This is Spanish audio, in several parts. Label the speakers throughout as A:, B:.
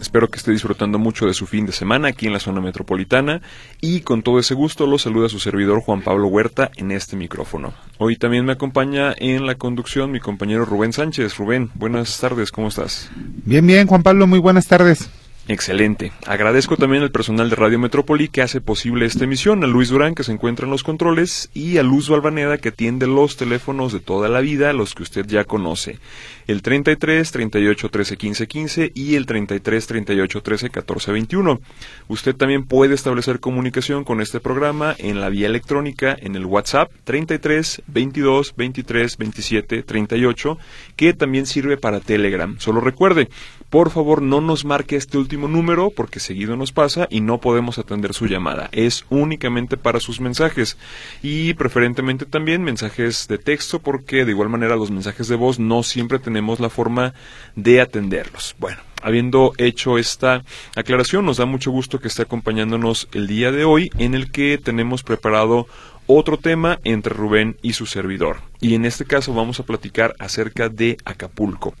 A: Espero que esté disfrutando mucho de su fin de semana aquí en la zona metropolitana y con todo ese gusto lo saluda su servidor Juan Pablo Huerta en este micrófono. Hoy también me acompaña en la conducción mi compañero Rubén Sánchez. Rubén, buenas tardes, ¿cómo estás?
B: Bien, bien, Juan Pablo, muy buenas tardes.
A: Excelente. Agradezco también al personal de Radio Metrópoli que hace posible esta emisión, a Luis Durán que se encuentra en los controles y a Luz Valvaneda que atiende los teléfonos de toda la vida, los que usted ya conoce. El 33 38 13 15 15 y el 33 38 13 14 21. Usted también puede establecer comunicación con este programa en la vía electrónica en el WhatsApp 33 22 23 27 38 que también sirve para Telegram. Solo recuerde, por favor no nos marque este último número porque seguido nos pasa y no podemos atender su llamada. Es únicamente para sus mensajes y preferentemente también mensajes de texto porque de igual manera los mensajes de voz no siempre tenemos la forma de atenderlos. Bueno, habiendo hecho esta aclaración, nos da mucho gusto que esté acompañándonos el día de hoy en el que tenemos preparado otro tema entre Rubén y su servidor. Y en este caso vamos a platicar acerca de Acapulco.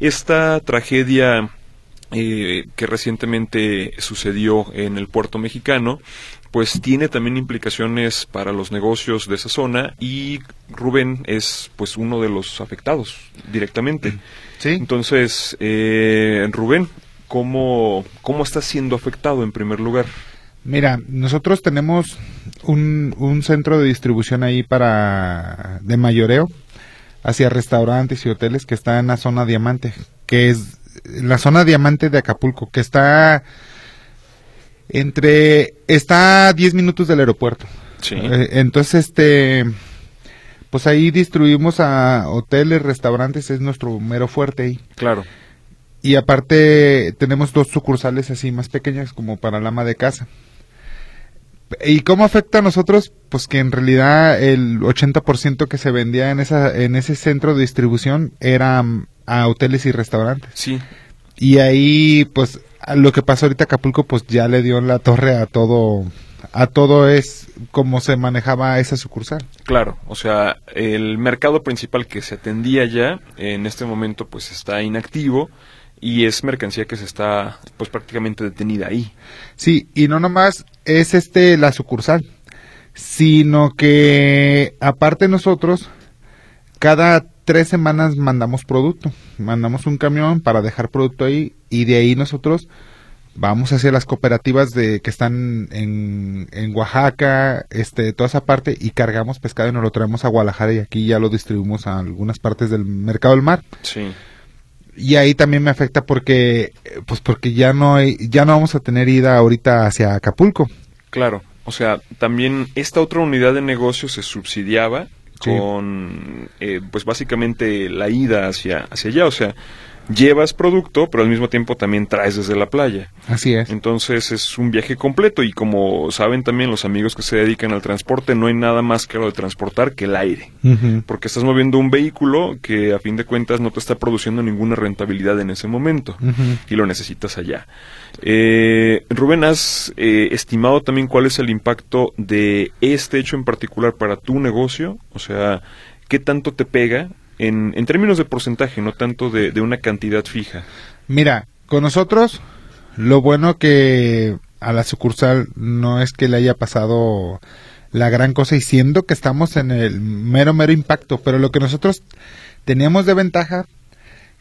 A: Esta tragedia eh, que recientemente sucedió en el puerto mexicano, pues tiene también implicaciones para los negocios de esa zona y Rubén es pues uno de los afectados directamente.
B: Sí.
A: Entonces, eh, Rubén, ¿cómo, ¿cómo está siendo afectado en primer lugar?
B: Mira, nosotros tenemos un, un centro de distribución ahí para de mayoreo hacia restaurantes y hoteles que está en la zona diamante, que es la zona diamante de Acapulco, que está entre está a 10 minutos del aeropuerto.
A: Sí.
B: Eh, entonces este pues ahí distribuimos a hoteles, restaurantes, es nuestro mero fuerte ahí.
A: Claro.
B: Y aparte tenemos dos sucursales así más pequeñas como para la ama de casa. ¿Y cómo afecta a nosotros? Pues que en realidad el 80% que se vendía en, esa, en ese centro de distribución era a hoteles y restaurantes.
A: Sí.
B: Y ahí, pues, lo que pasó ahorita Acapulco, pues ya le dio la torre a todo, a todo es como se manejaba esa sucursal.
A: Claro, o sea, el mercado principal que se atendía ya en este momento pues está inactivo y es mercancía que se está pues prácticamente detenida ahí.
B: Sí, y no nomás es este la sucursal, sino que aparte nosotros cada tres semanas mandamos producto, mandamos un camión para dejar producto ahí y de ahí nosotros vamos hacia las cooperativas de que están en, en Oaxaca, este, toda esa parte y cargamos pescado y nos lo traemos a Guadalajara y aquí ya lo distribuimos a algunas partes del mercado del mar.
A: Sí.
B: Y ahí también me afecta porque, pues porque ya no hay, ya no vamos a tener ida ahorita hacia Acapulco.
A: Claro, o sea, también esta otra unidad de negocio se subsidiaba
B: Sí.
A: con, eh, pues básicamente la ida hacia, hacia allá, o sea, llevas producto, pero al mismo tiempo también traes desde la playa.
B: Así es.
A: Entonces es un viaje completo y como saben también los amigos que se dedican al transporte, no hay nada más caro de transportar que el aire. Porque estás moviendo un vehículo que a fin de cuentas no te está produciendo ninguna rentabilidad en ese momento y lo necesitas allá. Eh, Rubén, ¿has eh, estimado también cuál es el impacto de este hecho en particular para tu negocio? O sea, ¿qué tanto te pega en, en términos de porcentaje, no tanto de, de una cantidad fija?
B: Mira, con nosotros, lo bueno que a la sucursal no es que le haya pasado la gran cosa y siendo que estamos en el mero, mero impacto, pero lo que nosotros teníamos de ventaja,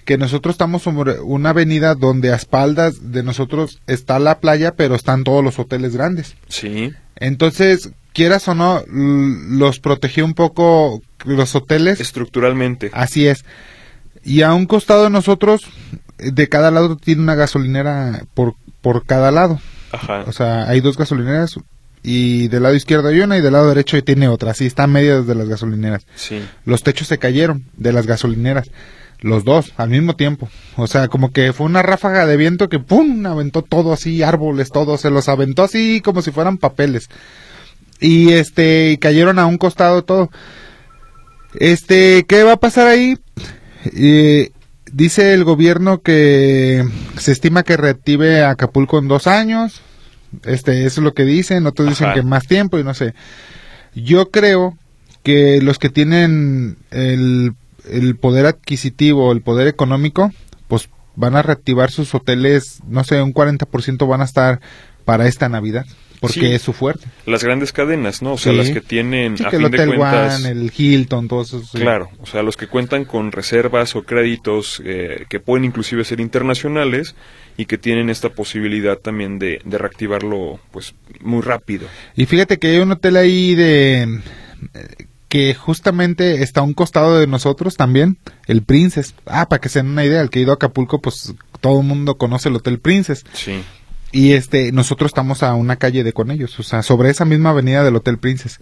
B: que nosotros estamos sobre una avenida donde a espaldas de nosotros está la playa, pero están todos los hoteles grandes.
A: Sí,
B: Entonces, quieras o no, los protegió un poco los hoteles.
A: estructuralmente.
B: Así es. Y a un costado de nosotros, de cada lado tiene una gasolinera por, por cada lado.
A: Ajá.
B: O sea, hay dos gasolineras y del lado izquierdo hay una y del lado derecho tiene otra. Así está a medias de las gasolineras.
A: Sí,
B: Los techos se cayeron de las gasolineras. Los dos, al mismo tiempo. O sea, como que fue una ráfaga de viento que ¡pum! aventó todo así, árboles, todo, se los aventó así como si fueran papeles. Y este, y cayeron a un costado todo. Este, ¿qué va a pasar ahí? Eh, dice el gobierno que se estima que reactive Acapulco en dos años. Este, eso es lo que dicen, otros dicen que más tiempo y no sé. Yo creo que los que tienen el, el poder adquisitivo, el poder económico, pues van a reactivar sus hoteles, no sé, un 40% van a estar para esta Navidad, porque
A: Sí.
B: es su fuerte.
A: Las grandes cadenas, ¿no? O sea,
B: Sí.
A: las que tienen,
B: Sí,
A: a
B: que el
A: fin de
B: Hotel
A: cuentas...
B: One, el Hilton, todos esos.
A: Claro, o sea, los que cuentan con reservas o créditos eh, que pueden inclusive ser internacionales y que tienen esta posibilidad también de, de reactivarlo pues muy rápido.
B: Y fíjate que hay un hotel ahí de eh, que justamente está a un costado de nosotros también, el Princess. Ah, para que se den una idea, el que ha ido a Acapulco, pues todo el mundo conoce el Hotel Princess.
A: Sí,
B: Y este, nosotros estamos a una calle de con ellos, o sea, sobre esa misma avenida del Hotel Princess.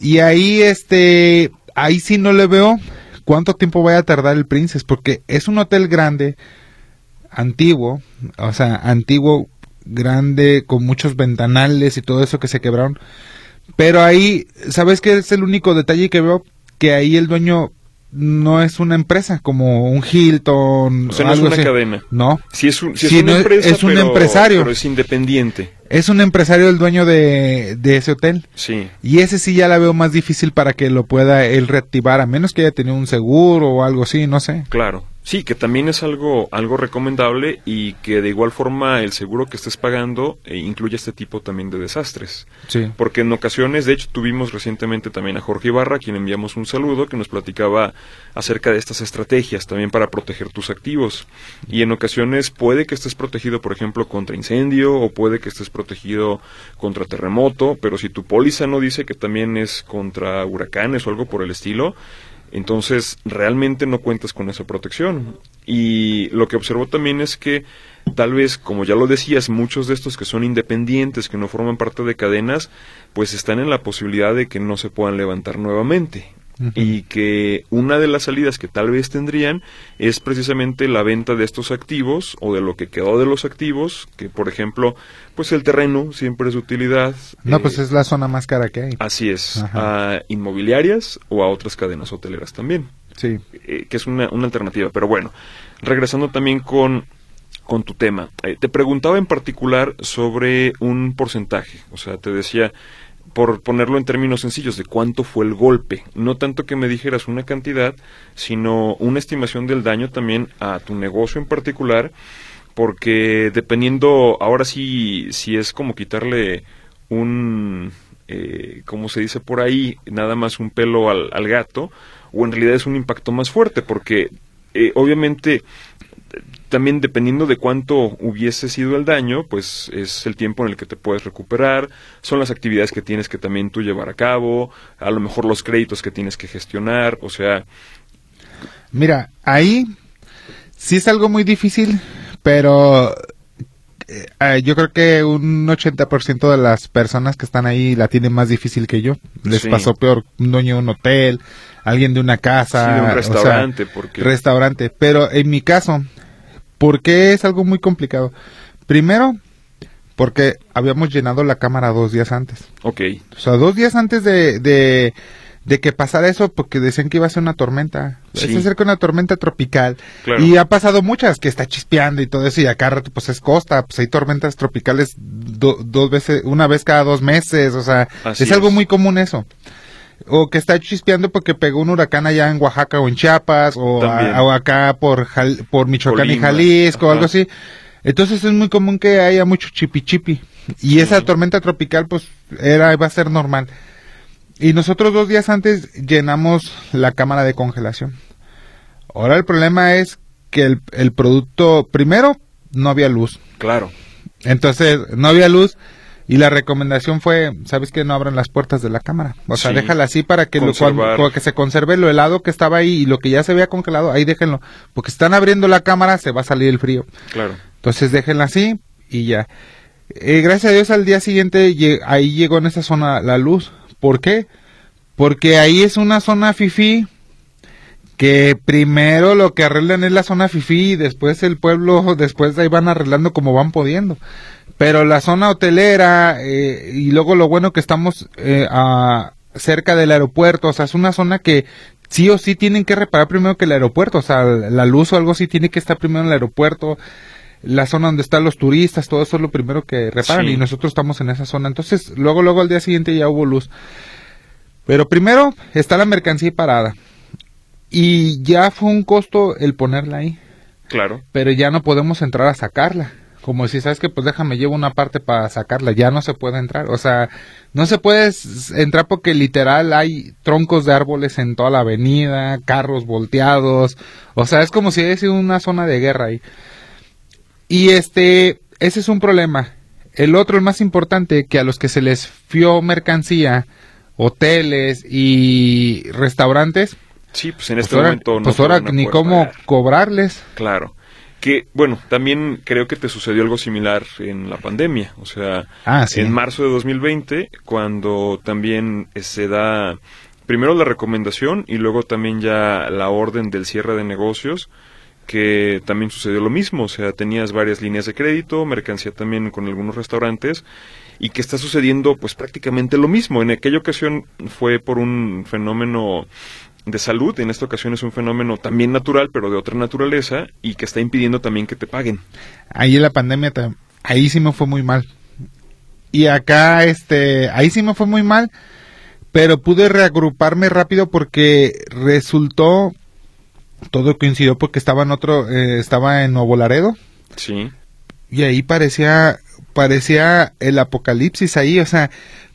B: Y ahí, este, ahí sí no le veo cuánto tiempo vaya a tardar el Princess, porque es un hotel grande, antiguo, o sea, antiguo, grande, con muchos ventanales y todo eso que se quebraron. Pero ahí, ¿sabes qué es el único detalle que veo? Que ahí el dueño no es una empresa como un Hilton.
A: o sea, no es una
B: así.
A: cadena.
B: No,
A: Sí es, un, es
B: Sí,
A: una
B: no,
A: empresa,
B: es un
A: pero-
B: empresario.
A: pero es independiente.
B: es un empresario el dueño de, de ese hotel.
A: Sí,
B: Y ese sí ya la veo más difícil para que lo pueda él reactivar, a menos que haya tenido un seguro o algo así, no sé.
A: claro. Sí, que también es algo, algo recomendable y que de igual forma el seguro que estés pagando eh, incluye este tipo también de desastres.
B: Sí.
A: Porque en ocasiones, de hecho, tuvimos recientemente también a Jorge Ibarra, a quien enviamos un saludo, que nos platicaba acerca de estas estrategias también para proteger tus activos. Y en ocasiones puede que estés protegido, por ejemplo, contra incendio o puede que estés protegido contra terremoto, pero si tu póliza no dice que también es contra huracanes o algo por el estilo, entonces realmente no cuentas con esa protección. Y lo que observó también es que tal vez, como ya lo decías, muchos de estos que son independientes, que no forman parte de cadenas, pues están en la posibilidad de que no se puedan levantar nuevamente. Y que una de las salidas que tal vez tendrían es precisamente la venta de estos activos o de lo que quedó de los activos, que por ejemplo, pues el terreno siempre es de utilidad.
B: No,
A: eh,
B: pues es la zona más cara que hay.
A: Así es,
B: Ajá.
A: a inmobiliarias o a otras cadenas hoteleras también,
B: Sí.
A: eh, que es una, una alternativa. Pero bueno, regresando también con, con tu tema, eh, te preguntaba en particular sobre un porcentaje, o sea, te decía, por ponerlo en términos sencillos, de cuánto fue el golpe, no tanto que me dijeras una cantidad, sino una estimación del daño también a tu negocio en particular, porque dependiendo, ahora sí, si es como quitarle un, eh, como se dice por ahí, nada más un pelo al, al gato, o en realidad es un impacto más fuerte, porque eh, obviamente también dependiendo de cuánto hubiese sido el daño, pues es el tiempo en el que te puedes recuperar, son las actividades que tienes que también tú llevar a cabo, a lo mejor los créditos que tienes que gestionar, o sea,
B: Mira, ahí sí es algo muy difícil, pero eh, eh, yo creo que un 80% de las personas que están ahí la tienen más difícil que yo. Les
A: Sí.
B: pasó peor un dueño de un hotel, alguien de una casa,
A: sí, de un
B: o sea,
A: restaurante, porque
B: restaurante. Pero en mi caso, ¿por qué es algo muy complicado? Primero, porque habíamos llenado la cámara dos días antes.
A: ok,
B: O sea, dos días antes de, de, de que pasara eso, porque decían que iba a ser una tormenta.
A: Sí.
B: Se acerca una tormenta tropical.
A: Claro.
B: Y ha pasado muchas, que está chispeando y todo eso, y acá pues es costa, pues hay tormentas tropicales do- dos veces, una vez cada dos meses, o sea, es algo muy común eso. O que está chispeando porque pegó un huracán allá en Oaxaca o en Chiapas, o, a-
A: También.
B: o acá por, Jal- por Michoacán y Jalisco, o algo así. Entonces es muy común que haya mucho chipi chipi. Y esa tormenta tropical, pues, era, va a ser normal. Y nosotros dos días antes llenamos la cámara de congelación. Ahora el problema es que el, el producto, primero, no había luz.
A: claro,
B: Entonces, no había luz y la recomendación fue, ¿sabes que No abran las puertas de la cámara. O sea,
A: Sí.
B: déjala así para que, lo, cuando- que se conserve lo helado que estaba ahí y lo que ya se había congelado, ahí déjenlo. Porque si están abriendo la cámara, se va a salir el frío.
A: claro,
B: Entonces déjenla así y ya. Eh, gracias a Dios al día siguiente ahí llegó en esa zona la luz. ¿Por qué? Porque ahí es una zona fifi que primero lo que arreglan es la zona FIFI y después el pueblo, después ahí van arreglando como van pudiendo. Pero la zona hotelera eh, y luego lo bueno que estamos eh, a, cerca del aeropuerto, o sea, es una zona que sí o sí tienen que reparar primero que el aeropuerto, o sea, la luz o algo así tiene que estar primero en el aeropuerto, la zona donde están los turistas, todo eso es lo primero que reparan
A: Sí.
B: y nosotros estamos en esa zona. Entonces, luego, luego al día siguiente ya hubo luz. Pero primero está la mercancía parada. Y ya fue un costo el ponerla ahí,
A: Claro.
B: pero ya no podemos entrar a sacarla. Como si sabes que pues déjame llevo una parte para sacarla, ya no se puede entrar, o sea, no se puede entrar porque literal hay troncos de árboles en toda la avenida, carros volteados, o sea, es como si hubiese una zona de guerra ahí. Y este, ese es un problema. El otro, el más importante, que a los que se les fió mercancía, hoteles y restaurantes,
A: Sí, pues en
B: pues
A: este
B: ahora,
A: momento no
B: pues ahora ni cómo cobrarles.
A: Claro. Que, bueno, también creo que te sucedió algo similar en la pandemia. O sea,
B: Ah, sí.
A: en marzo de 2020, cuando también eh, se da primero la recomendación y luego también ya la orden del cierre de negocios, que también sucedió lo mismo. O sea, tenías varias líneas de crédito, mercancía también con algunos restaurantes y que está sucediendo pues prácticamente lo mismo. En aquella ocasión fue por un fenómeno de salud, en esta ocasión es un fenómeno también natural, pero de otra naturaleza, y que está impidiendo también que te paguen.
B: Ahí en la pandemia, ahí sí me fue muy mal. Y acá, este, ahí sí me fue muy mal, pero pude reagruparme rápido porque resultó, todo coincidió porque estaba en otro, eh, estaba en Nuevo Laredo,
A: Sí,
B: y ahí parecía, parecía el apocalipsis ahí, o sea,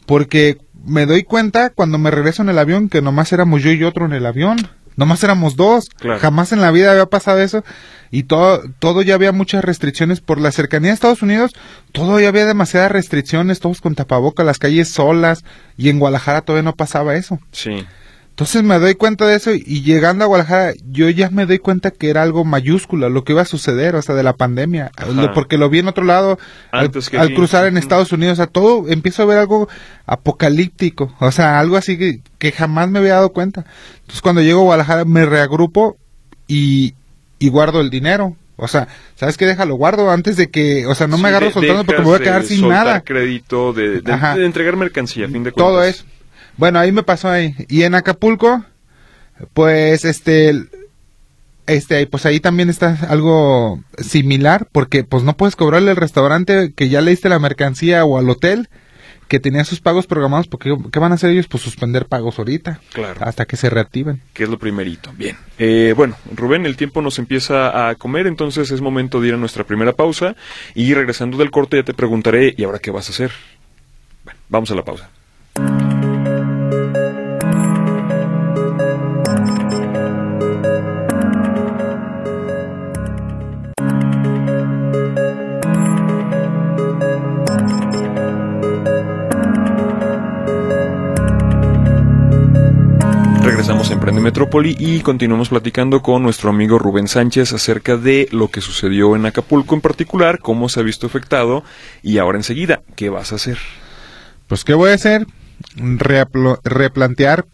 B: porque me doy cuenta cuando me regreso en el avión que nomás éramos yo y otro en el avión. Nomás éramos dos.
A: Claro.
B: Jamás en la vida había pasado eso. Y todo, todo ya había muchas restricciones por la cercanía de Estados Unidos. Todo ya había demasiadas restricciones, todos con tapaboca, las calles solas. Y en Guadalajara todavía no pasaba eso.
A: sí,
B: Entonces me doy cuenta de eso y llegando a Guadalajara yo ya me doy cuenta que era algo mayúsculo lo que iba a suceder, o sea, de la pandemia,
A: Ajá.
B: Lo- porque lo vi en otro lado al,
A: que
B: cruzar en. Estados Unidos, o sea, todo empiezo a ver algo apocalíptico, o sea, algo así que, que jamás me había dado cuenta. Entonces cuando llego a Guadalajara me reagrupo y, y guardo el dinero. O sea, ¿sabes qué? Déjalo, guardo antes de que, o sea, no
A: Sí,
B: me agarro soltando porque me voy a quedar sin nada.
A: crédito, de, de- entregar mercancía, a fin de cuentas.
B: Todo eso. Bueno, ahí me pasó ahí. Y en Acapulco, pues este, este, pues ahí también está algo similar, porque pues no puedes cobrarle al restaurante que ya le diste la mercancía o al hotel que tenía sus pagos programados, porque ¿qué van a hacer ellos? Pues suspender pagos ahorita,
A: Claro.
B: hasta que se reactiven.
A: que es lo primerito. Bien. Eh, bueno, Rubén, el tiempo nos empieza a comer, entonces es momento de ir a nuestra primera pausa y regresando del corte ya te preguntaré, ¿y ahora qué vas a hacer? Bueno, vamos a la pausa. Emprende Metrópoli y continuamos platicando con nuestro amigo Rubén Sánchez acerca de lo que sucedió en Acapulco en particular, cómo se ha visto afectado y ahora enseguida, ¿qué vas a hacer?
B: Pues, ¿qué voy a hacer? Reaplo- replantear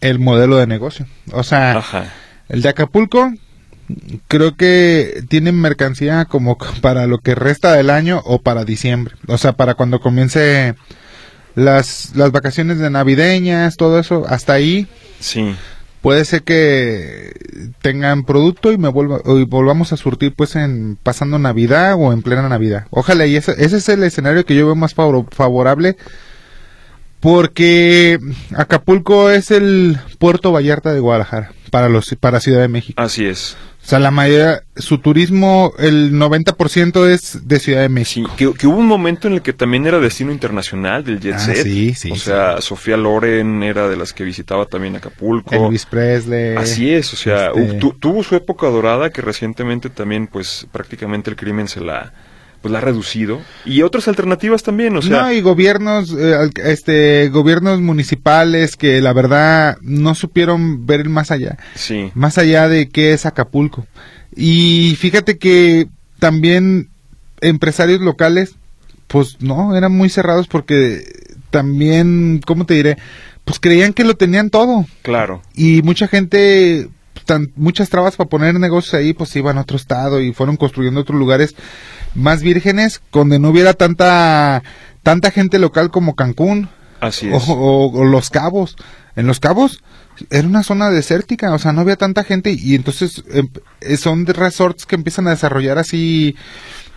B: el modelo de negocio. O sea,
A: Ajá,
B: El de Acapulco, creo que tienen mercancía como para lo que resta del año o para diciembre. O sea, para cuando comience las, las vacaciones de navideñas, todo eso, hasta ahí
A: sí,
B: puede ser que tengan producto y me vuelva, y volvamos a surtir pues en pasando Navidad o en plena Navidad. Ojalá y ese, ese es el escenario que yo veo más favor- favorable porque Acapulco es el puerto Vallarta de Guadalajara para los para Ciudad de México.
A: así es.
B: O sea, la mayoría, su turismo, el 90% es de Ciudad de
A: Sí,
B: México.
A: que, que hubo un momento en el que también era destino internacional del Jet
B: Ah,
A: Set.
B: sí, sí,
A: O
B: sí.
A: sea, Sofía Loren era de las que visitaba también Acapulco.
B: Elvis Presley.
A: Así es, o sea,
B: este-
A: tu- tuvo su época dorada que recientemente también, pues, prácticamente el crimen se la, pues, la ha reducido. Y otras alternativas también, o sea,
B: no, y gobiernos, eh, este, gobiernos municipales que la verdad no supieron ver más allá,
A: sí,
B: más allá de qué es Acapulco. Y fíjate que también empresarios locales, pues no, eran muy cerrados porque también, ¿cómo te diré? Pues creían que lo tenían todo.
A: claro,
B: y mucha gente tan, muchas trabas para poner negocios ahí, pues iban a otro estado y fueron construyendo otros lugares más vírgenes, donde no hubiera tanta, tanta gente local como Cancún.
A: Así
B: o,
A: es.
B: o- o Los Cabos. En Los Cabos era una zona desértica, o sea, no había tanta gente y entonces em, eh, son de resorts que empiezan a desarrollar así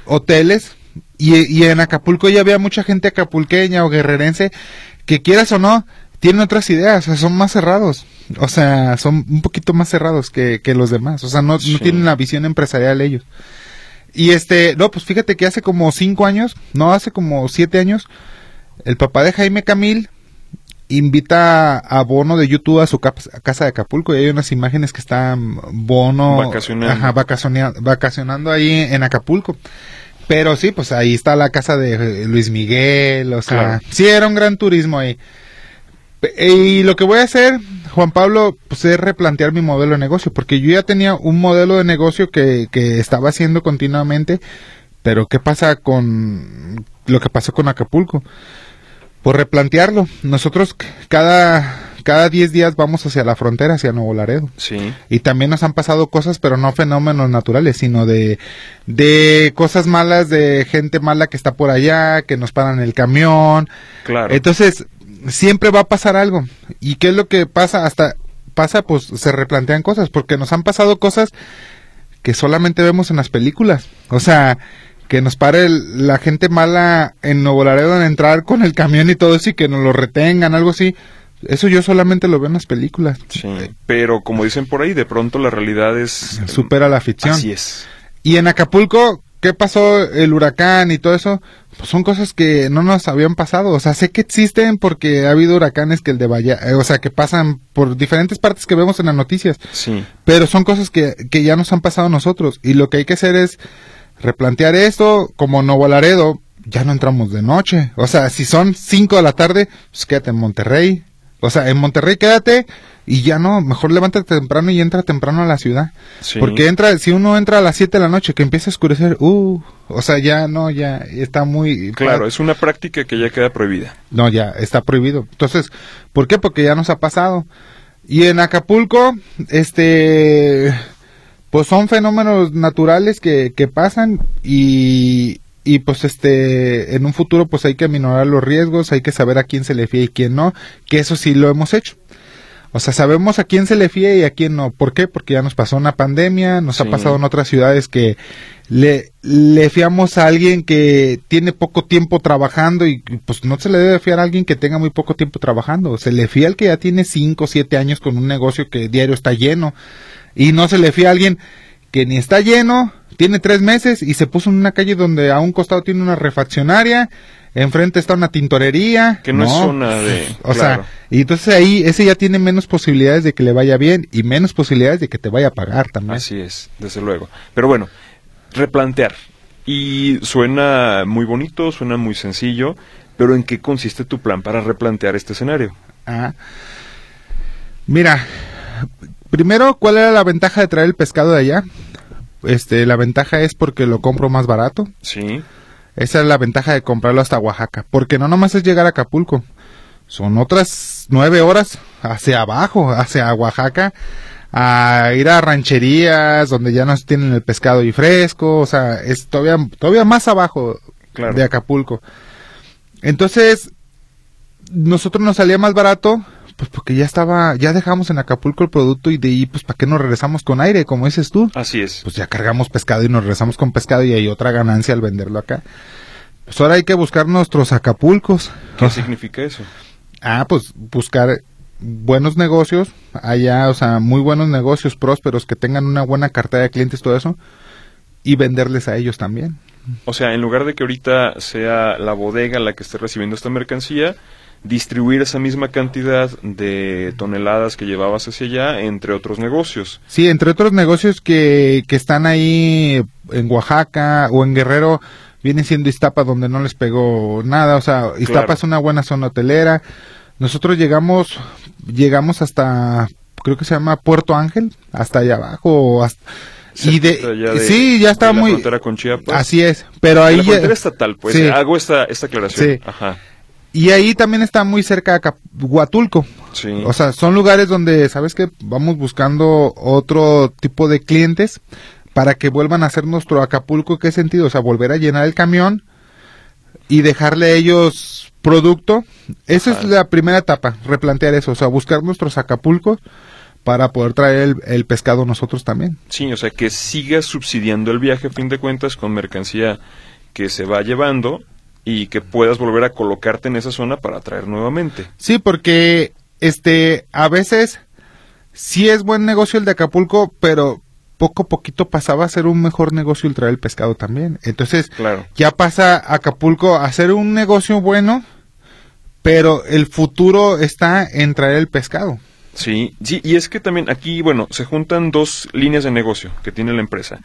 B: hoteles y, y en Acapulco ya había mucha gente acapulqueña o guerrerense que quieras o no, tienen otras ideas, o sea, son más cerrados, o sea, son un poquito más cerrados que, que los demás, o sea, no,
A: Sí.
B: no tienen la visión empresarial ellos. Y este, no, pues fíjate que hace como cinco años, no, hace como siete años, el papá de Jaime Camil invita a Bono de YouTube a su casa de Acapulco y hay unas imágenes que están Bono
A: Vacacionando.
B: ajá, vacacionea- vacacionando ahí en Acapulco. Pero sí, pues ahí está la casa de Luis Miguel, o sea,
A: Claro.
B: sí era un gran turismo ahí. Pe- Y lo que voy a hacer, Juan Pablo, pues es replantear mi modelo de negocio, porque yo ya tenía un modelo de negocio que, que estaba haciendo continuamente, pero ¿qué pasa con lo que pasó con Acapulco? Por replantearlo. Nosotros cada, cada 10 días vamos hacia la frontera, hacia Nuevo Laredo.
A: Sí.
B: Y también nos han pasado cosas, pero no fenómenos naturales, sino de, de cosas malas, de gente mala que está por allá, que nos paran el camión,
A: Claro.
B: entonces, siempre va a pasar algo. ¿Y qué es lo que pasa? Hasta pasa, pues se replantean cosas, porque nos han pasado cosas que solamente vemos en las películas. O sea, que nos pare el- la gente mala en Nuevo Laredo en entrar con el camión y todo eso y que nos lo retengan, algo así. Eso yo solamente lo veo en las películas.
A: Sí. Pero como dicen por ahí, de pronto la realidad es...
B: Supera la ficción.
A: Así es.
B: Y en Acapulco, ¿qué pasó? El huracán y todo eso, pues son cosas que no nos habían pasado. O sea, sé que existen porque ha habido huracanes que el de Valla, eh, o sea, que pasan por diferentes partes que vemos en las noticias.
A: Sí.
B: Pero son cosas que, que ya nos han pasado a nosotros. Y lo que hay que hacer es replantear esto, como Nuevo Laredo, ya no entramos de noche. O sea, si son 5 de la tarde, pues quédate en Monterrey. O sea, en Monterrey quédate y ya no, mejor levántate temprano y entra temprano a la ciudad.
A: Sí.
B: Porque entra, si uno entra a las 7 de la noche que empieza a oscurecer, uh, o sea, ya no, ya está muy...
A: Claro, es una práctica que ya queda prohibida.
B: No, ya está prohibido. Entonces, ¿por qué? Porque ya nos ha pasado. Y en Acapulco, este, pues son fenómenos naturales que, que pasan y, y pues este, en un futuro pues hay que aminorar los riesgos, hay que saber a quién se le fía y quién no, que eso sí lo hemos hecho. O sea, sabemos a quién se le fía y a quién no. ¿Por qué? Porque ya nos pasó una pandemia, nos
A: Sí.
B: ha pasado en otras ciudades que le, le fiamos a alguien que tiene poco tiempo trabajando y pues no se le debe fiar a alguien que tenga muy poco tiempo trabajando. Se le fía al que ya tiene 5 o 7 años con un negocio que diario está lleno. Y no se le fía a alguien que ni está lleno, tiene tres meses y se puso en una calle donde a un costado tiene una refaccionaria, enfrente está una tintorería.
A: Que no es zona de-
B: O
A: claro.
B: sea, y entonces ahí ese ya tiene menos posibilidades de que le vaya bien y menos posibilidades de que te vaya a pagar también.
A: Así es, desde luego. Pero bueno, replantear. Y suena muy bonito, suena muy sencillo, pero ¿en qué consiste tu plan para replantear este escenario?
B: Ah. Mira, primero, ¿cuál era la ventaja de traer el pescado de allá? Este, la ventaja es porque lo compro más barato.
A: Sí,
B: Esa es la ventaja de comprarlo hasta Oaxaca. Porque no nomás es llegar a Acapulco. Son otras nueve horas hacia abajo, hacia Oaxaca, a ir a rancherías donde ya no tienen el pescado y fresco. O sea, es todavía, todavía más abajo
A: Claro.
B: de Acapulco. Entonces, nosotros nos salía más barato, pues porque ya estaba, ya dejamos en Acapulco el producto y de ahí, pues, ¿para qué nos regresamos con aire? Como dices tú
A: así es.
B: pues ya cargamos pescado y nos regresamos con pescado y hay otra ganancia al venderlo acá. Pues ahora hay que buscar nuestros Acapulcos.
A: ¿Qué significa eso?
B: Ah, pues buscar buenos negocios allá, o sea, muy buenos negocios prósperos que tengan una buena cartera de clientes, todo eso, y venderles a ellos también.
A: O sea, en lugar de que ahorita sea la bodega la que esté recibiendo esta mercancía, distribuir esa misma cantidad de toneladas que llevabas hacia allá entre otros negocios.
B: Sí, entre otros negocios que, que están ahí en Oaxaca o en Guerrero, viene siendo Iztapa donde no les pegó nada, o sea, Iztapa
A: Claro.
B: es una buena zona hotelera. Nosotros llegamos, llegamos hasta, creo que se llama Puerto Ángel, hasta allá abajo, hasta- y de,
A: Cerquita ya de-
B: sí, ya está
A: de la
B: muy,
A: frontera con Chiapas.
B: así es, pero ahí
A: la
B: ya-
A: frontera estatal, pues
B: sí.
A: hago esta, esta aclaración.
B: Sí.
A: Ajá.
B: Y ahí también está muy cerca de Huatulco.
A: Sí.
B: O sea, son lugares donde, ¿sabes qué? Vamos buscando otro tipo de clientes para que vuelvan a hacer nuestro Acapulco. ¿Qué sentido? O sea, volver a llenar el camión y dejarle a ellos producto. Esa es la primera etapa, replantear eso. O sea, buscar nuestros Acapulcos para poder traer el, el, pescado nosotros también.
A: Sí, o sea, que siga subsidiando el viaje a fin de cuentas con mercancía que se va llevando y que puedas volver a colocarte en esa zona para traer nuevamente.
B: Sí, porque este a veces sí es buen negocio el de Acapulco, pero poco a poquito pasaba a ser un mejor negocio el traer el pescado también. Entonces,
A: claro.
B: ya pasa Acapulco a ser un negocio bueno, pero el futuro está en traer el pescado.
A: Sí, sí, y es que también aquí, bueno, se juntan dos líneas de negocio que tiene la empresa.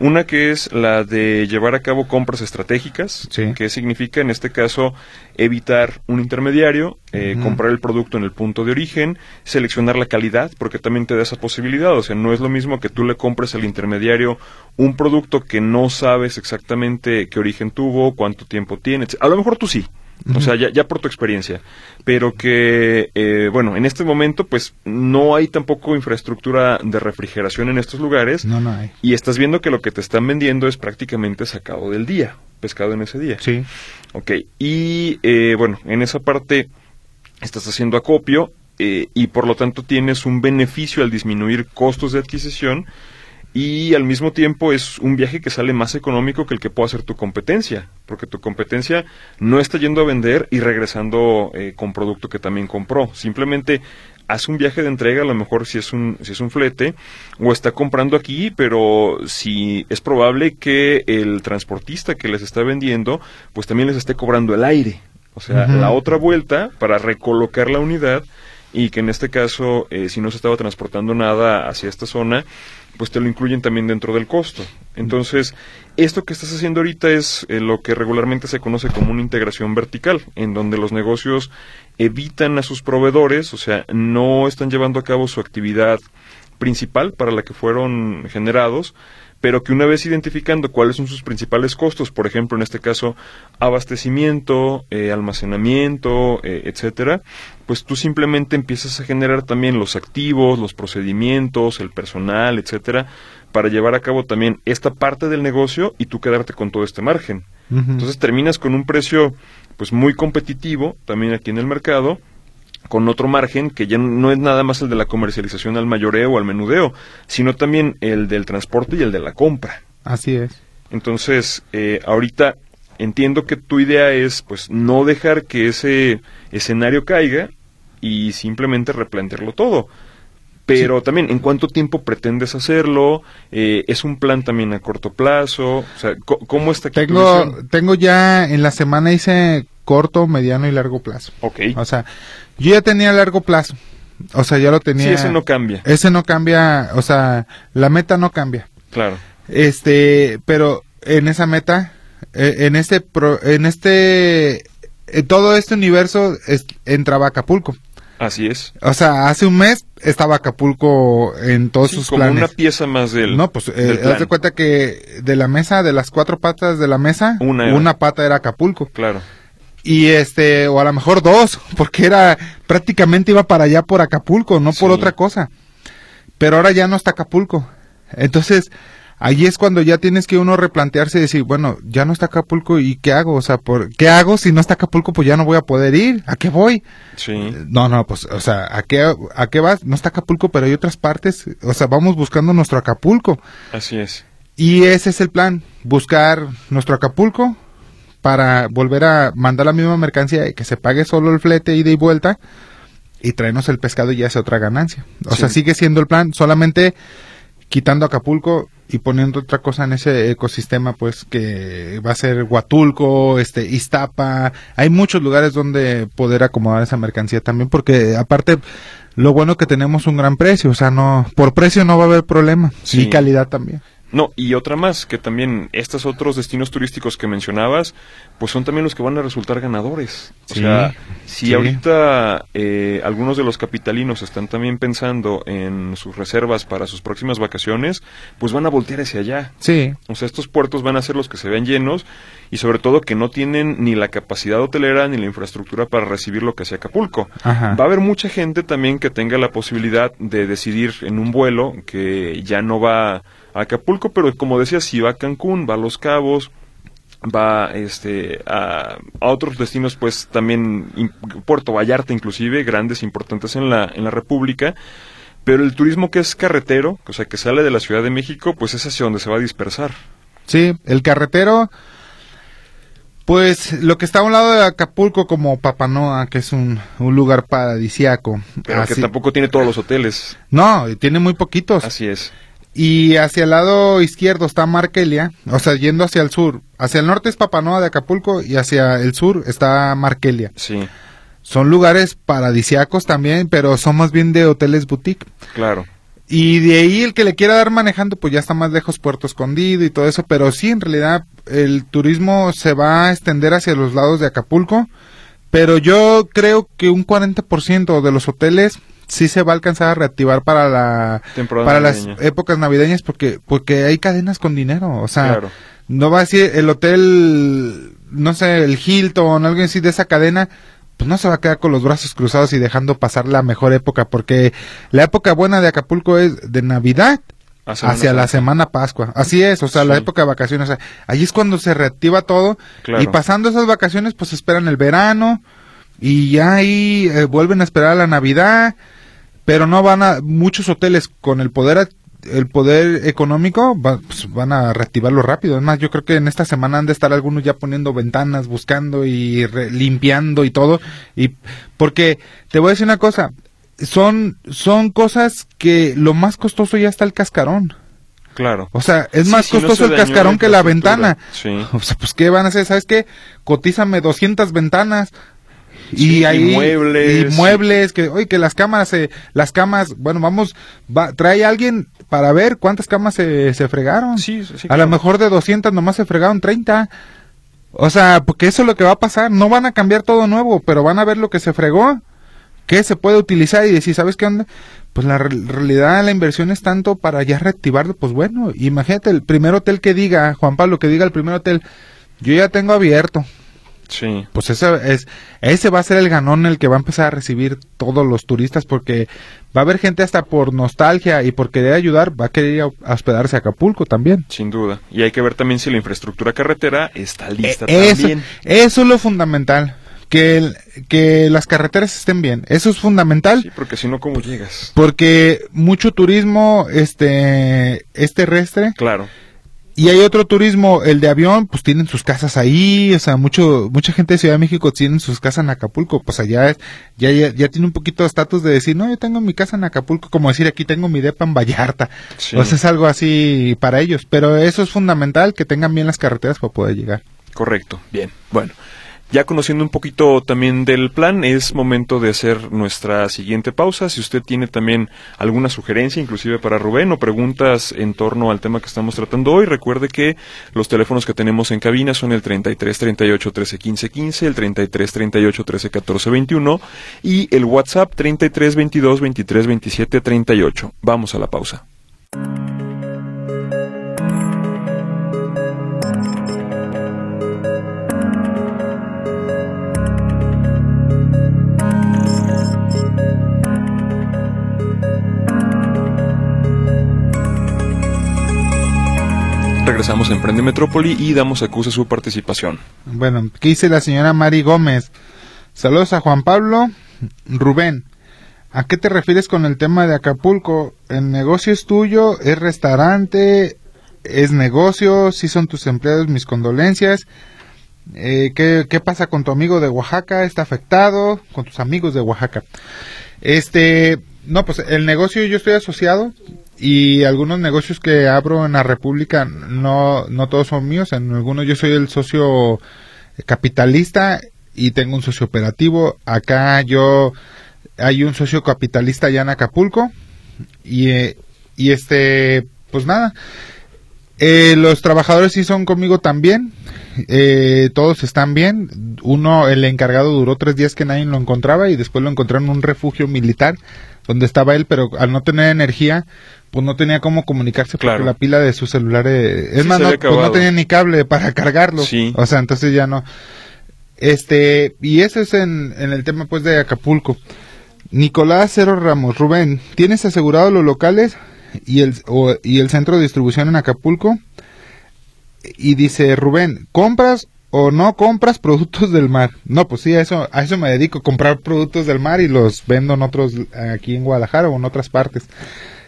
A: Una que es la de llevar a cabo compras estratégicas,
B: sí.
A: que significa en este caso evitar un intermediario, eh, uh -huh. comprar el producto en el punto de origen, seleccionar la calidad, porque también te da esa posibilidad. O sea, no es lo mismo que tú le compres al intermediario un producto que no sabes exactamente qué origen tuvo, cuánto tiempo tiene. A lo mejor tú sí, Uh -huh. O sea, ya, ya, por tu experiencia. Pero que, eh, bueno, en este momento, pues no hay tampoco infraestructura de refrigeración en estos lugares.
B: No, no hay.
A: Y estás viendo que lo que te están vendiendo es prácticamente sacado del día, pescado en ese día.
B: Sí.
A: Ok. Y, eh, bueno, en esa parte estás haciendo acopio eh, y por lo tanto tienes un beneficio al disminuir costos de adquisición y al mismo tiempo es un viaje que sale más económico que el que pueda hacer tu competencia, porque tu competencia no está yendo a vender y regresando eh, con producto que también compró, simplemente hace un viaje de entrega, a lo mejor si es un si es un flete o está comprando aquí, pero si es probable que el transportista que les está vendiendo, pues también les esté cobrando el aire, o sea, uh -huh. la otra vuelta para recolocar la unidad y que en este caso, eh, si no se estaba transportando nada hacia esta zona, pues te lo incluyen también dentro del costo. Entonces, esto que estás haciendo ahorita es eh, lo que regularmente se conoce como una integración vertical, en donde los negocios evitan a sus proveedores, o sea, no están llevando a cabo su actividad principal para la que fueron generados, pero que una vez identificando cuáles son sus principales costos, por ejemplo, en este caso, abastecimiento, eh, almacenamiento, eh, etcétera, pues tú simplemente empiezas a generar también los activos, los procedimientos, el personal, etcétera, para llevar a cabo también esta parte del negocio y tú quedarte con todo este margen. Uh -huh. Entonces terminas con un precio pues muy competitivo también aquí en el mercado con otro margen que ya no es nada más el de la comercialización al mayoreo o al menudeo, sino también el del transporte y el de la compra.
B: Así es.
A: Entonces, eh, ahorita entiendo que tu idea es pues no dejar que ese escenario caiga y simplemente replantearlo todo. Pero sí. también, ¿en cuánto tiempo pretendes hacerlo? Eh, ¿Es un plan también a corto plazo? O sea, ¿cómo está aquí
B: tengo, tengo ya, en la semana hice corto, mediano y largo plazo.
A: Ok.
B: O sea, yo ya tenía largo plazo. O sea, ya lo tenía.
A: Sí, ese no cambia.
B: Ese no cambia, o sea, la meta no cambia.
A: Claro.
B: Este, pero en esa meta, en este, en este, en todo este universo es, entraba Acapulco.
A: Así es.
B: O sea, hace un mes estaba Acapulco en todos
A: sí,
B: sus
A: como
B: planes.
A: una pieza más del.
B: No, pues, eh, haz de cuenta que de la mesa, de las cuatro patas de la mesa,
A: una, era.
B: una pata era Acapulco.
A: Claro
B: y este o a lo mejor dos porque era prácticamente iba para allá por Acapulco no por otra cosa. Pero ahora ya no está Acapulco. Entonces ahí es cuando ya tienes que uno replantearse y decir bueno ya no está Acapulco y qué hago o sea por qué hago si no está Acapulco pues ya no voy a poder ir. A qué voy
A: Sí.
B: no no pues o sea a qué a qué vas no está Acapulco pero hay otras partes. O sea vamos buscando nuestro Acapulco.
A: Así es.
B: y ese es el plan buscar nuestro Acapulco para volver a mandar la misma mercancía y que se pague solo el flete ida y vuelta y traernos el pescado y ya sea otra ganancia. O
A: Sí.
B: sea, sigue siendo el plan, solamente quitando Acapulco y poniendo otra cosa en ese ecosistema, pues que va a ser Huatulco, este, Iztapa, hay muchos lugares donde poder acomodar esa mercancía también, porque aparte lo bueno que tenemos un gran precio, o sea, no, por precio no va a haber problema,
A: Sí.
B: y calidad también.
A: No, y otra más, que también estos otros destinos turísticos que mencionabas, pues son también los que van a resultar ganadores. O
B: Sí,
A: sea, si
B: sí.
A: ahorita eh, algunos de los capitalinos están también pensando en sus reservas para sus próximas vacaciones, pues van a voltear hacia allá.
B: Sí,
A: O sea, estos puertos van a ser los que se ven llenos y sobre todo que no tienen ni la capacidad hotelera ni la infraestructura para recibir lo que sea Acapulco.
B: Ajá.
A: Va a haber mucha gente también que tenga la posibilidad de decidir en un vuelo que ya no va a Acapulco, pero como decía, si va a Cancún, va a Los Cabos, va este a, a otros destinos pues también in- Puerto Vallarta inclusive grandes importantes en la en la República pero el turismo que es carretero o sea que sale de la Ciudad de México pues es hacia donde se va a dispersar
B: sí, el carretero, pues lo que está a un lado de Acapulco como Papanoa, que es un, un lugar paradisiaco.
A: pero que tampoco tiene todos los hoteles
B: No, tiene muy poquitos.
A: así es
B: Y hacia el lado izquierdo está Markelia, o sea, yendo hacia el sur. Hacia el norte es Papanoa de Acapulco y hacia el sur está Markelia.
A: sí
B: Son lugares paradisiacos también, pero son más bien de hoteles boutique.
A: claro
B: Y de ahí el que le quiera dar manejando, pues ya está más lejos Puerto Escondido y todo eso. Pero sí, en realidad, el turismo se va a extender hacia los lados de Acapulco. Pero yo creo que un 40% de los hoteles sí se va a alcanzar a reactivar para la
A: Temporada
B: para las épocas navideñas porque porque hay cadenas con dinero, o sea,
A: Claro.
B: no va a decir el hotel no sé, el Hilton, alguien así de esa cadena, pues no se va a quedar con los brazos cruzados y dejando pasar la mejor época porque la época buena de Acapulco es de Navidad
A: Semana
B: hacia la semana Pascua. Así es, o sea, la época de vacaciones. O sea, ahí es cuando se reactiva todo.
A: Claro.
B: Y pasando esas vacaciones, pues esperan el verano. Y ya ahí eh, vuelven a esperar la Navidad. Pero no van a. Muchos hoteles con el poder. El poder económico va- pues, van a reactivarlo rápido. Es más, yo creo que en esta semana han de estar algunos ya poniendo ventanas, buscando y re- limpiando y todo. Y porque te voy a decir una cosa, son son cosas que lo más costoso ya está el cascarón.
A: claro
B: O sea, es
A: Sí,
B: más
A: si no
B: costoso el cascarón que la ventana.
A: sí
B: O sea, pues ¿qué van a hacer? ¿Sabes qué? Cotízame 200 ventanas. Y
A: Sí, y
B: ahí
A: muebles.
B: y muebles que oye que las cámaras se las camas bueno vamos va, trae alguien para ver cuántas camas se, se fregaron.
A: Sí, sí,
B: a
A: claro.
B: lo mejor de 200 nomás se fregaron 30 o sea porque eso es lo que va a pasar. No van a cambiar todo nuevo pero van a ver lo que se fregó qué se puede utilizar y decir sabes qué onda pues la re- realidad la inversión es tanto para ya reactivarlo pues bueno imagínate el primer hotel que diga Juan Pablo que diga el primer hotel yo ya tengo abierto
A: sí.
B: Pues ese es ese va a ser el ganón el que va a empezar a recibir todos los turistas porque va a haber gente hasta por nostalgia y por querer ayudar va a querer ir a hospedarse a Acapulco también.
A: Sin duda. Y hay que ver también si la infraestructura carretera está lista
B: Eh, eso,
A: también.
B: eso es lo fundamental que el- que las carreteras estén bien. Eso es fundamental.
A: Sí porque si no cómo llegas
B: porque mucho turismo este es terrestre.
A: Claro
B: y hay otro turismo, el de avión, pues tienen sus casas ahí, o sea, mucho, mucha gente de Ciudad de México tienen sus casas en Acapulco, pues allá es, ya, ya, ya tiene un poquito de estatus de decir, no, yo tengo mi casa en Acapulco, como decir aquí tengo mi depa en Vallarta,
A: Sí.
B: o sea, es algo así para ellos, pero eso es fundamental, que tengan bien las carreteras para poder llegar.
A: Correcto, bien. Bueno, ya conociendo un poquito también del plan, es momento de hacer nuestra siguiente pausa. Si usted tiene también alguna sugerencia, inclusive para Rubén, o preguntas en torno al tema que estamos tratando hoy, recuerde que los teléfonos que tenemos en cabina son el 33 38 13 15 15, el 33 38 13 14 21 y el WhatsApp 33 22 23 27 38. Vamos a la pausa. Regresamos a Emprende Metrópoli y damos acusa su participación.
B: Bueno, ¿qué dice la señora Mari Gómez? Saludos a Juan Pablo. Rubén, ¿a qué te refieres con el tema de Acapulco? ¿El negocio es tuyo? ¿Es restaurante? ¿Es negocio? ¿Sí son tus empleados? Mis condolencias. Eh, ¿qué, ¿Qué pasa con tu amigo de Oaxaca? ¿Está afectado? ¿Con tus amigos de Oaxaca? Este, no, pues el negocio yo estoy asociado y algunos negocios que abro en la República no, no todos son míos, en algunos yo soy el socio capitalista y tengo un socio operativo. Acá yo hay un socio capitalista allá en Acapulco y, eh, y este, pues nada, eh, los trabajadores sí son conmigo también. eh, todos están bien. Uno, el encargado duró tres días que nadie lo encontraba y después lo encontraron en un refugio militar donde estaba él, pero al no tener energía, pues no tenía cómo comunicarse
A: Claro.
B: porque la pila de su celular eh, es
A: Sí,
B: más no, pues no tenía ni cable para cargarlo.
A: Sí.
B: o sea entonces ya no. Este y eso es en, en el tema pues de Acapulco. Nicolás Cero Ramos Rubén tienes asegurado los locales y el o- y el centro de distribución en Acapulco y dice Rubén compras o no compras productos del mar. No pues sí a eso a eso me dedico comprar productos del mar y los vendo en otros aquí en Guadalajara o en otras partes.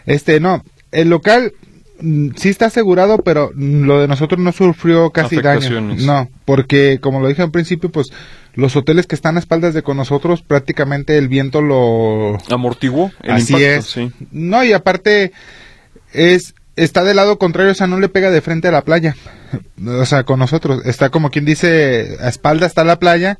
B: Este no el local mm, sí está asegurado pero lo de nosotros no sufrió casi daño. No porque como lo dije al principio pues los hoteles que están a espaldas de con nosotros prácticamente el viento lo
A: Amortiguó el
B: así
A: impacto,
B: es.
A: sí.
B: no y aparte es está del lado contrario o sea no le pega de frente a la playa o sea con nosotros está como quien dice a espalda está la playa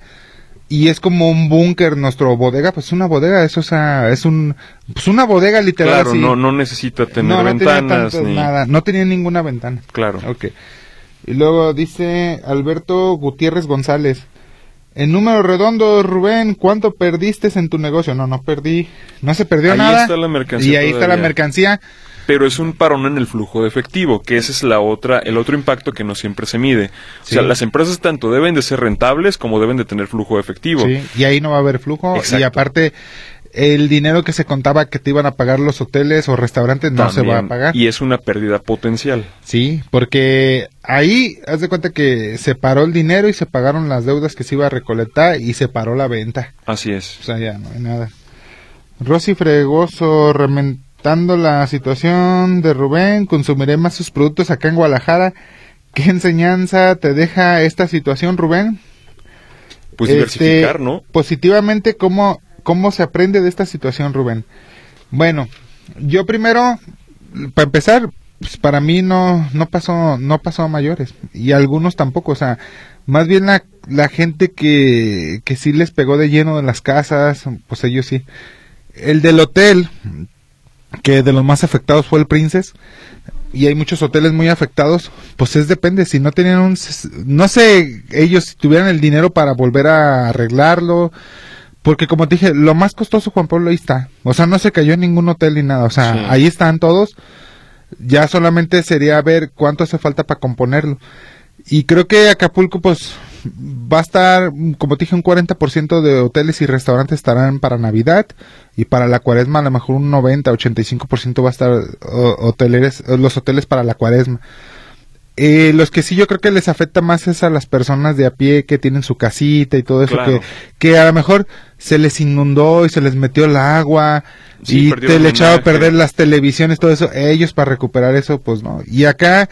B: y es como un búnker nuestro bodega pues una bodega eso o sea es un pues una bodega literal
A: Claro,
B: así.
A: no, no necesita tener
B: No, no tenía
A: ventanas
B: tanto
A: ni...
B: nada no tenía ninguna ventana
A: Claro.
B: Ok. Y luego dice Alberto Gutiérrez González. En número redondo, Rubén, ¿cuánto perdiste en tu negocio? No, no perdí. No se perdió
A: Ahí
B: nada.
A: está la mercancía
B: Y ahí está la mercancía.
A: Pero es un parón en el flujo de efectivo, que ese es la otra, el otro impacto que no siempre se mide. O sea, las empresas tanto deben de ser rentables como deben de tener flujo de efectivo.
B: Sí, y ahí no va a haber flujo.
A: Exacto.
B: Y aparte, el dinero que se contaba que te iban a pagar los hoteles o restaurantes no se va a pagar.
A: Y es una pérdida potencial.
B: Sí, porque ahí, haz de cuenta que se paró el dinero y se pagaron las deudas que se iba a recolectar y se paró la venta.
A: Así es.
B: O sea, ya no hay nada. Rosy Fregoso, rementando la situación de Rubén, consumiré más sus productos acá en Guadalajara. ¿Qué enseñanza te deja esta situación, Rubén?
A: Pues
B: Este,
A: diversificar, ¿no?
B: Positivamente, ¿cómo, ¿cómo se aprende de esta situación, Rubén? Bueno, yo primero, para empezar, pues, para mí no, no pasó, no pasó a mayores. Y algunos tampoco, o sea, más bien la, la gente que, que sí les pegó de lleno de las casas, pues ellos sí. El del hotel, que de los más afectados fue el Princess, y hay muchos hoteles muy afectados, pues es depende, si no tenían un, no sé, ellos si tuvieran el dinero para volver a arreglarlo, porque como te dije, lo más costoso Juan Pablo ahí está, o sea, no se cayó en ningún hotel ni nada, o sea,
A: Sí.
B: ahí están todos, ya solamente sería ver cuánto hace falta para componerlo. Y creo que Acapulco, pues, va a estar, como te dije, un 40% de hoteles y restaurantes estarán para Navidad y para la cuaresma a lo mejor un 90, 85% va a estar hoteleres, los hoteles para la cuaresma. Eh, los que sí yo creo que les afecta más es a las personas de a pie que tienen su casita y todo eso,
A: Claro.
B: que, que a lo mejor se les inundó y se les metió el agua
A: Sí,
B: y te le echaba a perder las televisiones, todo eso. Ellos para recuperar eso, pues no. Y acá,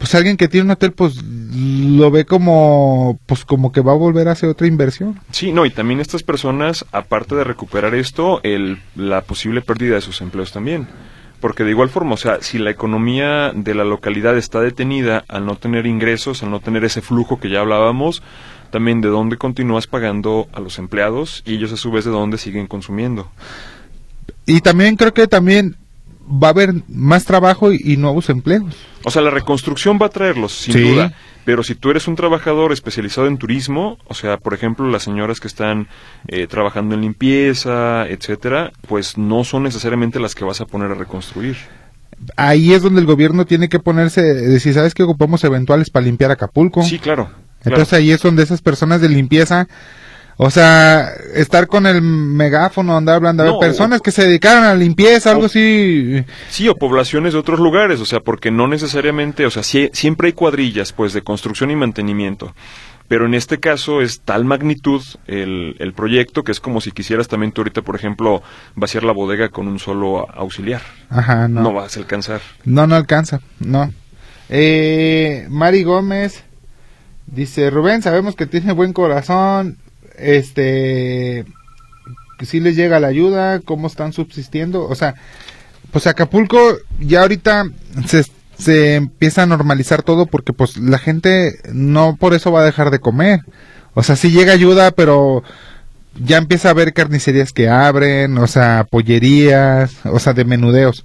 B: pues alguien que tiene un hotel, pues lo ve como, pues como que va a volver a hacer otra inversión.
A: Sí, no, y también estas personas, aparte de recuperar esto, el, la posible pérdida de sus empleos también. Porque de igual forma, o sea, si la economía de la localidad está detenida al no tener ingresos, al no tener ese flujo que ya hablábamos, también de dónde continúas pagando a los empleados y ellos a su vez de dónde siguen consumiendo.
B: Y también creo que también va a haber más trabajo y, y nuevos empleos.
A: O sea, la reconstrucción va a traerlos, sin
B: Sí.
A: duda. Pero si tú eres un trabajador especializado en turismo, o sea, por ejemplo, las señoras que están eh, trabajando en limpieza, etcétera, pues no son necesariamente las que vas a poner a reconstruir.
B: Ahí es donde el gobierno tiene que ponerse, decir, ¿sabes que ocupamos eventuales para limpiar Acapulco?
A: Sí, claro. claro.
B: Entonces ahí es donde esas personas de limpieza, o sea, estar con el megáfono, andar hablando, a ver,
A: No,
B: personas
A: o-
B: que se dedicaron a limpieza, algo así.
A: Sí, o poblaciones de otros lugares, o sea, porque no necesariamente, o sea, siempre hay cuadrillas, pues, de construcción y mantenimiento. Pero en este caso es tal magnitud el, el proyecto que es como si quisieras también tú ahorita, por ejemplo, vaciar la bodega con un solo auxiliar.
B: Ajá,
A: No,
B: no.
A: vas a alcanzar.
B: No, no alcanza, no. Eh, Mari Gómez dice, Rubén, sabemos que tiene buen corazón, este, sí les llega la ayuda, cómo están subsistiendo, o sea, pues Acapulco ya ahorita se, se empieza a normalizar todo porque pues la gente no por eso va a dejar de comer, o sea, sí llega ayuda, pero ya empieza a haber carnicerías que abren, o sea, pollerías, o sea, de menudeos.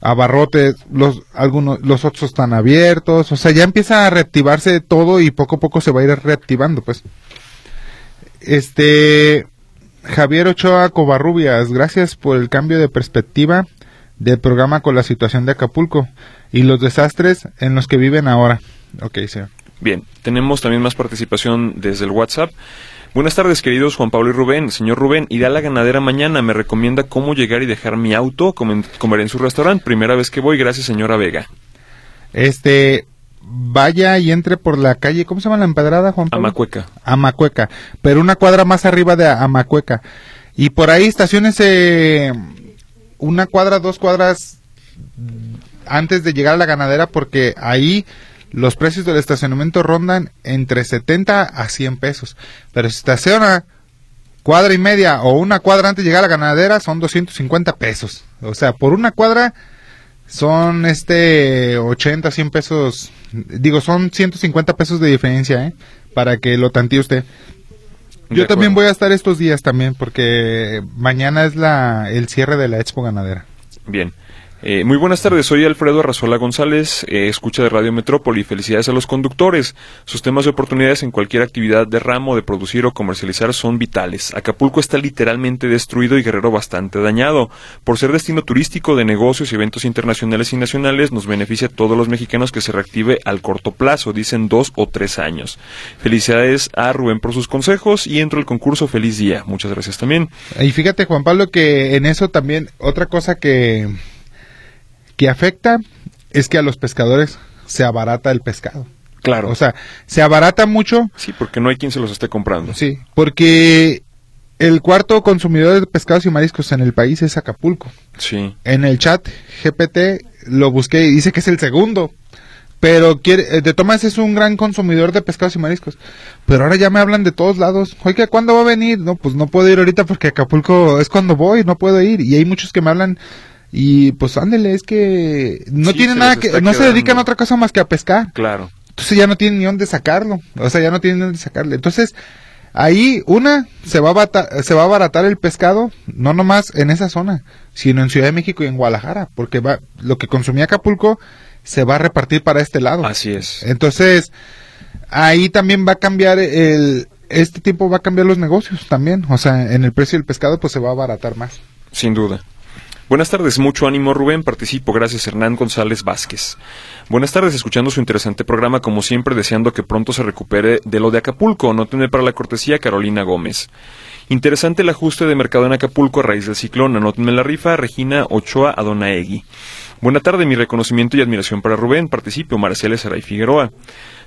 B: abarrotes, los algunos los otros están abiertos, o sea, ya empieza a reactivarse todo y poco a poco se va a ir reactivando, pues. Este Javier Ochoa Covarrubias, gracias por el cambio de perspectiva del programa con la situación de Acapulco y los desastres en los que viven ahora. Ok, señor.
A: Bien, tenemos también más participación desde el WhatsApp. Buenas tardes, queridos Juan Pablo y Rubén. Señor Rubén, iré a la ganadera mañana. Me recomienda cómo llegar y dejar mi auto, comer en su restaurante. Primera vez que voy, gracias, señora Vega.
B: Este, vaya y entre por la calle, ¿cómo se llama la empedrada, Juan Pablo?
A: Amacueca.
B: Amacueca, pero una cuadra más arriba de Amacueca. Y por ahí estaciones una cuadra, dos cuadras antes de llegar a la ganadera porque ahí los precios del estacionamiento rondan entre 70 a 100 pesos. Pero si estaciona cuadra y media o una cuadra antes de llegar a la ganadera son 250 pesos. O sea, por una cuadra son este 80, 100 pesos. Digo, son 150 pesos de diferencia, ¿eh? Para que lo tantee usted. Yo también voy a estar estos días también porque mañana es la el cierre de la Expo Ganadera.
A: Bien. Eh, muy buenas tardes, soy Alfredo Arrazola González, eh, escucha de Radio Metrópoli. Felicidades a los conductores. Sus temas de oportunidades en cualquier actividad de ramo, de producir o comercializar son vitales. Acapulco está literalmente destruido y Guerrero bastante dañado. Por ser destino turístico de negocios y eventos internacionales y nacionales, nos beneficia a todos los mexicanos que se reactive al corto plazo, dicen dos o tres años. Felicidades a Rubén por sus consejos y entro al concurso. Feliz día. Muchas gracias también.
B: Y fíjate, Juan Pablo, que en eso también, otra cosa que que afecta es que a los pescadores se abarata el pescado.
A: Claro.
B: O sea, se abarata mucho.
A: Sí, porque no hay quien se los esté comprando.
B: Sí, porque el cuarto consumidor de pescados y mariscos en el país es Acapulco.
A: Sí.
B: En el chat GPT lo busqué y dice que es el segundo. Pero quiere, eh, de Tomás es un gran consumidor de pescados y mariscos. Pero ahora ya me hablan de todos lados. Oiga, ¿cuándo va a venir? No, pues no puedo ir ahorita porque Acapulco es cuando voy, no puedo ir. Y hay muchos que me hablan y pues ándele, es que no tiene nada que, no se dedican a otra cosa más que a pescar.
A: Claro.
B: Entonces ya no tienen ni dónde sacarlo. O sea, ya no tienen ni dónde sacarle. Entonces, ahí, una, se va, a se va a abaratar el pescado, no nomás en esa zona, sino en Ciudad de México y en Guadalajara, porque va, lo que consumía Acapulco se va a repartir para este lado.
A: Así es.
B: Entonces, ahí también va a cambiar el, este tipo va a cambiar los negocios también. O sea, en el precio del pescado pues se va a abaratar más.
A: Sin duda. Buenas tardes, mucho ánimo Rubén, participo, gracias Hernán González Vázquez. Buenas tardes, escuchando su interesante programa, como siempre, deseando que pronto se recupere de lo de Acapulco, no tener para la cortesía Carolina Gómez. Interesante el ajuste de mercado en Acapulco a raíz del ciclón, anótenme la rifa, Regina Ochoa Adonaegui. Buena tarde, mi reconocimiento y admiración para Rubén, participo, Marcela Saray Figueroa.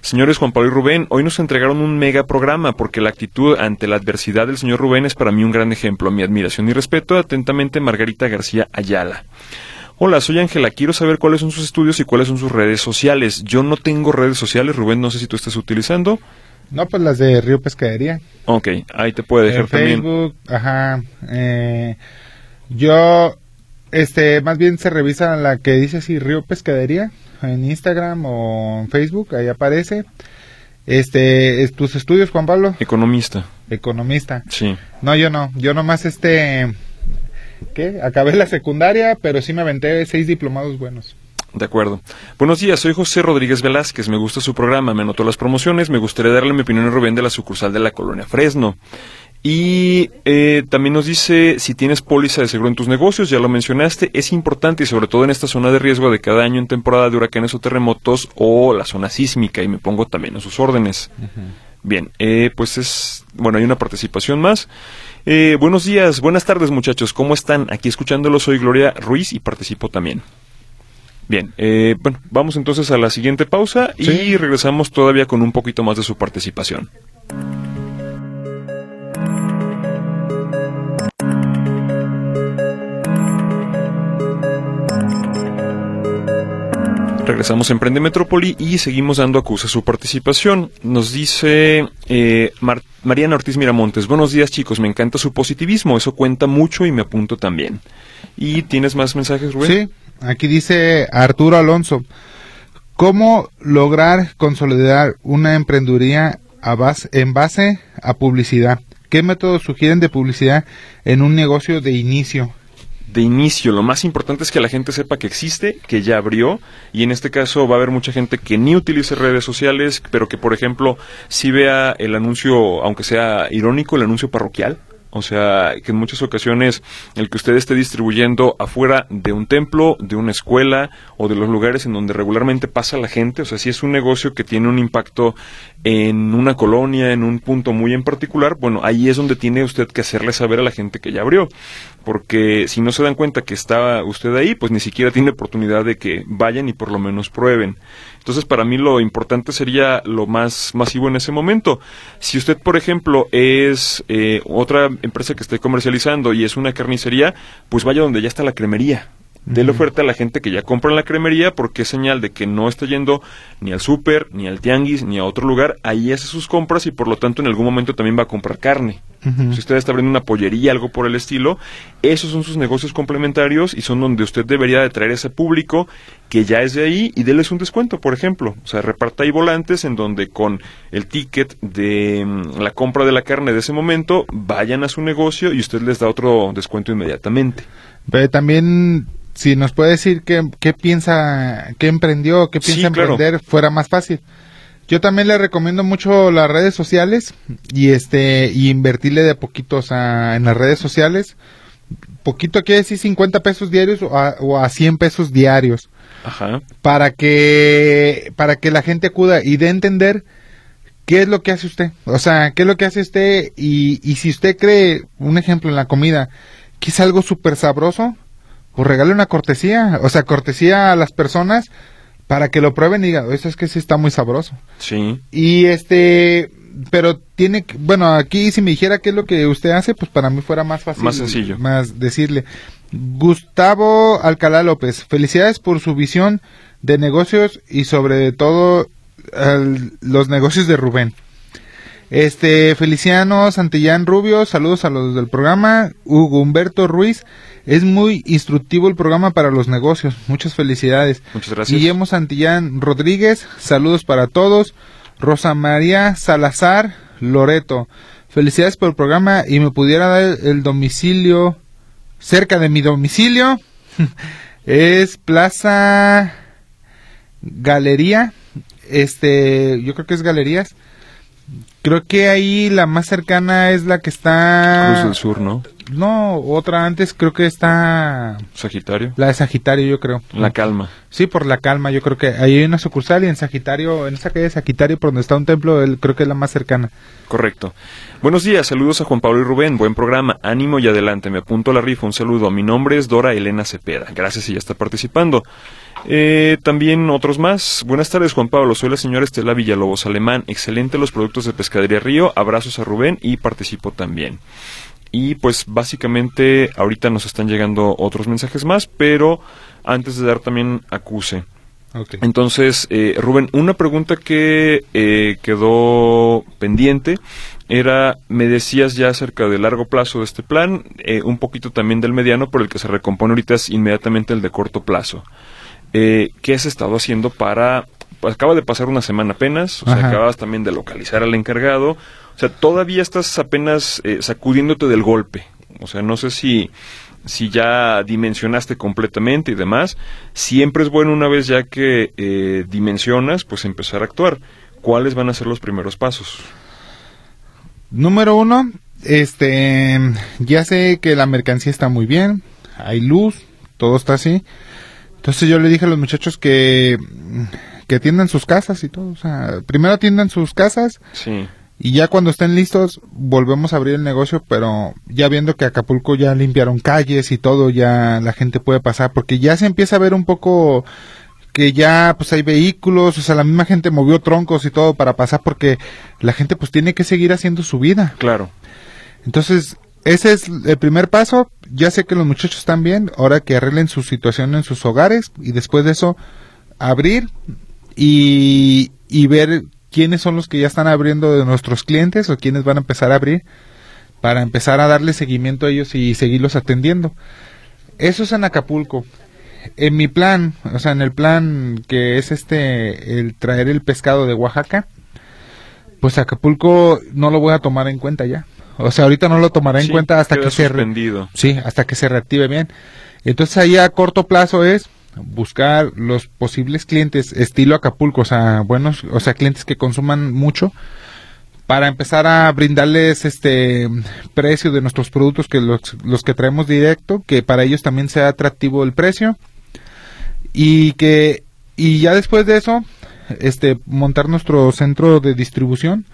A: Señores Juan Pablo y Rubén, hoy nos entregaron un mega programa porque la actitud ante la adversidad del señor Rubén es para mí un gran ejemplo. Mi admiración y respeto, atentamente Margarita García Ayala. Hola, soy Ángela. Quiero saber cuáles son sus estudios y cuáles son sus redes sociales. Yo no tengo redes sociales, Rubén, no sé si tú estás utilizando.
B: No, pues las de Río Pescadería.
A: Ok, ahí te puede dejar
B: en Facebook, ajá. Eh, yo, este, más bien se revisa la que dice así Río Pescadería en Instagram o en Facebook, ahí aparece. Este, tus estudios, Juan Pablo.
A: Economista.
B: Economista.
A: Sí.
B: No, yo no. Yo nomás este, ¿qué? Acabé la secundaria, pero sí me aventé seis diplomados buenos.
A: De acuerdo. Buenos días, soy José Rodríguez Velázquez. Me gusta su programa, me anotó las promociones. Me gustaría darle mi opinión a Rubén de la sucursal de la colonia Fresno. Y eh, también nos dice si tienes póliza de seguro en tus negocios, ya lo mencionaste, es importante y sobre todo en esta zona de riesgo de cada año en temporada de huracanes o terremotos o la zona sísmica y me pongo también en sus órdenes. Bien, eh, pues es, bueno, hay una participación más. Eh, buenos días, buenas tardes muchachos, ¿cómo están? Aquí escuchándolo soy Gloria Ruiz y participo también. Bien, bueno, vamos entonces a la siguiente pausa y regresamos todavía con un poquito más de su participación. Regresamos a Emprende Metrópoli y seguimos dando acusa su participación. Nos dice eh, Mariana Ortiz Miramontes, buenos días chicos, me encanta su positivismo, eso cuenta mucho y me apunto también. ¿Y tienes más mensajes, Rubén?
B: Sí, aquí dice Arturo Alonso, ¿cómo lograr consolidar una emprendeduría a base, en base a publicidad? ¿Qué métodos sugieren de publicidad en un negocio de inicio?
A: De inicio. Lo más importante es que la gente sepa que existe, que ya abrió, y en este caso va a haber mucha gente que ni utilice redes sociales, pero que, por ejemplo, si vea el anuncio, aunque sea irónico, el anuncio parroquial, o sea, que en muchas ocasiones el que usted esté distribuyendo afuera de un templo, de una escuela o de los lugares en donde regularmente pasa la gente, o sea, si es un negocio que tiene un impacto en una colonia, en un punto muy en particular, bueno, ahí es donde tiene usted que hacerle saber a la gente que ya abrió, porque si no se dan cuenta que está usted ahí, pues ni siquiera tiene oportunidad de que vayan y por lo menos prueben. Entonces, para mí lo importante sería lo más masivo en ese momento. Si usted, por ejemplo, es eh, otra empresa que esté comercializando y es una carnicería, pues vaya donde ya está la cremería. Dele oferta a la gente que ya compra en la cremería porque es señal de que no está yendo ni al súper, ni al tianguis, ni a otro lugar. Ahí hace sus compras y por lo tanto en algún momento también va a comprar carne. Si usted está abriendo una pollería, algo por el estilo, esos son sus negocios complementarios y son donde usted debería de traer ese público que ya es de ahí y déles un descuento, por ejemplo. O sea, reparta ahí volantes en donde con el ticket de mm, la compra de la carne de ese momento vayan a su negocio y usted les da otro descuento inmediatamente.
B: Pero también si nos puede decir qué, qué piensa, qué emprendió, qué piensa emprender, fuera más fácil. Yo también le recomiendo mucho las redes sociales y este y invertirle de poquitos en las redes sociales. Poquito quiere decir 50 pesos diarios o a, o a 100 pesos diarios.
A: Ajá.
B: Para que para que la gente acuda y dé a entender qué es lo que hace usted. O sea, qué es lo que hace usted y, y si usted cree, un ejemplo en la comida, que es algo súper sabroso, pues regale una cortesía, o sea, cortesía a las personas para que lo prueben y digan, eso es que sí está muy sabroso.
A: Sí.
B: Y este, pero tiene, bueno, aquí si me dijera qué es lo que usted hace, pues para mí fuera más fácil.
A: Más sencillo.
B: Más decirle. Gustavo Alcalá López, felicidades por su visión de negocios y sobre todo los negocios de Rubén. Este, Feliciano Santillán Rubio, saludos a los del programa. Hugo Humberto Ruiz, es muy instructivo el programa para los negocios. Muchas felicidades.
A: Muchas gracias.
B: Guillermo Santillán Rodríguez, saludos para todos. Rosa María Salazar Loreto, felicidades por el programa y me pudiera dar el domicilio cerca de mi domicilio. es Plaza Galería. Este, yo creo que es Galerías. Creo que ahí la más cercana es la que está.
A: Cruz del Sur, ¿no?
B: No, otra antes creo que está...
A: Sagitario.
B: La de Sagitario, yo creo.
A: La Calma.
B: Sí, por La Calma, yo creo que ahí hay una sucursal y en Sagitario, en esa calle de Sagitario, por donde está un templo, creo que es la más cercana.
A: Correcto. Buenos días, saludos a Juan Pablo y Rubén, buen programa, ánimo y adelante, me apunto a la rifa, un saludo. Mi nombre es Dora Elena Cepeda, gracias y ya está participando. Eh, también otros más. Buenas tardes, Juan Pablo. Soy la señora Estela Villalobos Alemán. Excelente los productos de Pescadería Río. Abrazos a Rubén y participo también. Y pues básicamente ahorita nos están llegando otros mensajes más, pero antes de dar también acuse. Entonces, eh, Rubén, una pregunta que eh, quedó pendiente era, me decías ya acerca del largo plazo de este plan, eh, un poquito también del mediano, por el que se recompone ahorita es inmediatamente el de corto plazo. ¿Qué has estado haciendo para acaba de pasar una semana apenas, o sea, acabas también de localizar al encargado, o sea, todavía estás apenas eh, sacudiéndote del golpe, o sea, no sé si si ya dimensionaste completamente y demás, siempre es bueno una vez ya que eh, dimensionas, pues empezar a actuar. ¿Cuáles van a ser los primeros pasos?
B: Número uno, este, ya sé que la mercancía está muy bien, hay luz, todo está así. Entonces yo le dije a los muchachos que que atiendan sus casas y todo. O sea, primero atiendan sus casas.
A: Sí.
B: Y ya cuando estén listos, volvemos a abrir el negocio, pero ya viendo que Acapulco ya limpiaron calles y todo, ya la gente puede pasar, porque ya se empieza a ver un poco que ya pues hay vehículos, o sea, la misma gente movió troncos y todo para pasar porque la gente pues tiene que seguir haciendo su vida.
A: Claro.
B: Entonces, ese es el primer paso. Ya sé que los muchachos están bien, ahora que arreglen su situación en sus hogares y después de eso abrir y, y ver quiénes son los que ya están abriendo de nuestros clientes o quiénes van a empezar a abrir para empezar a darle seguimiento a ellos y seguirlos atendiendo. Eso es en Acapulco. En mi plan, o sea, en el plan que es este, el traer el pescado de Oaxaca, pues Acapulco no lo voy a tomar en cuenta ya. O sea, ahorita no lo tomará en cuenta hasta que se re- sí, hasta que se reactive bien. Entonces ahí a corto plazo es buscar los posibles clientes estilo Acapulco, o sea, buenos, o sea, clientes que consuman mucho para empezar a brindarles este precio de nuestros productos que los, que traemos directo, que para ellos también sea atractivo el precio. Y que y ya después de eso este montar nuestro centro de distribución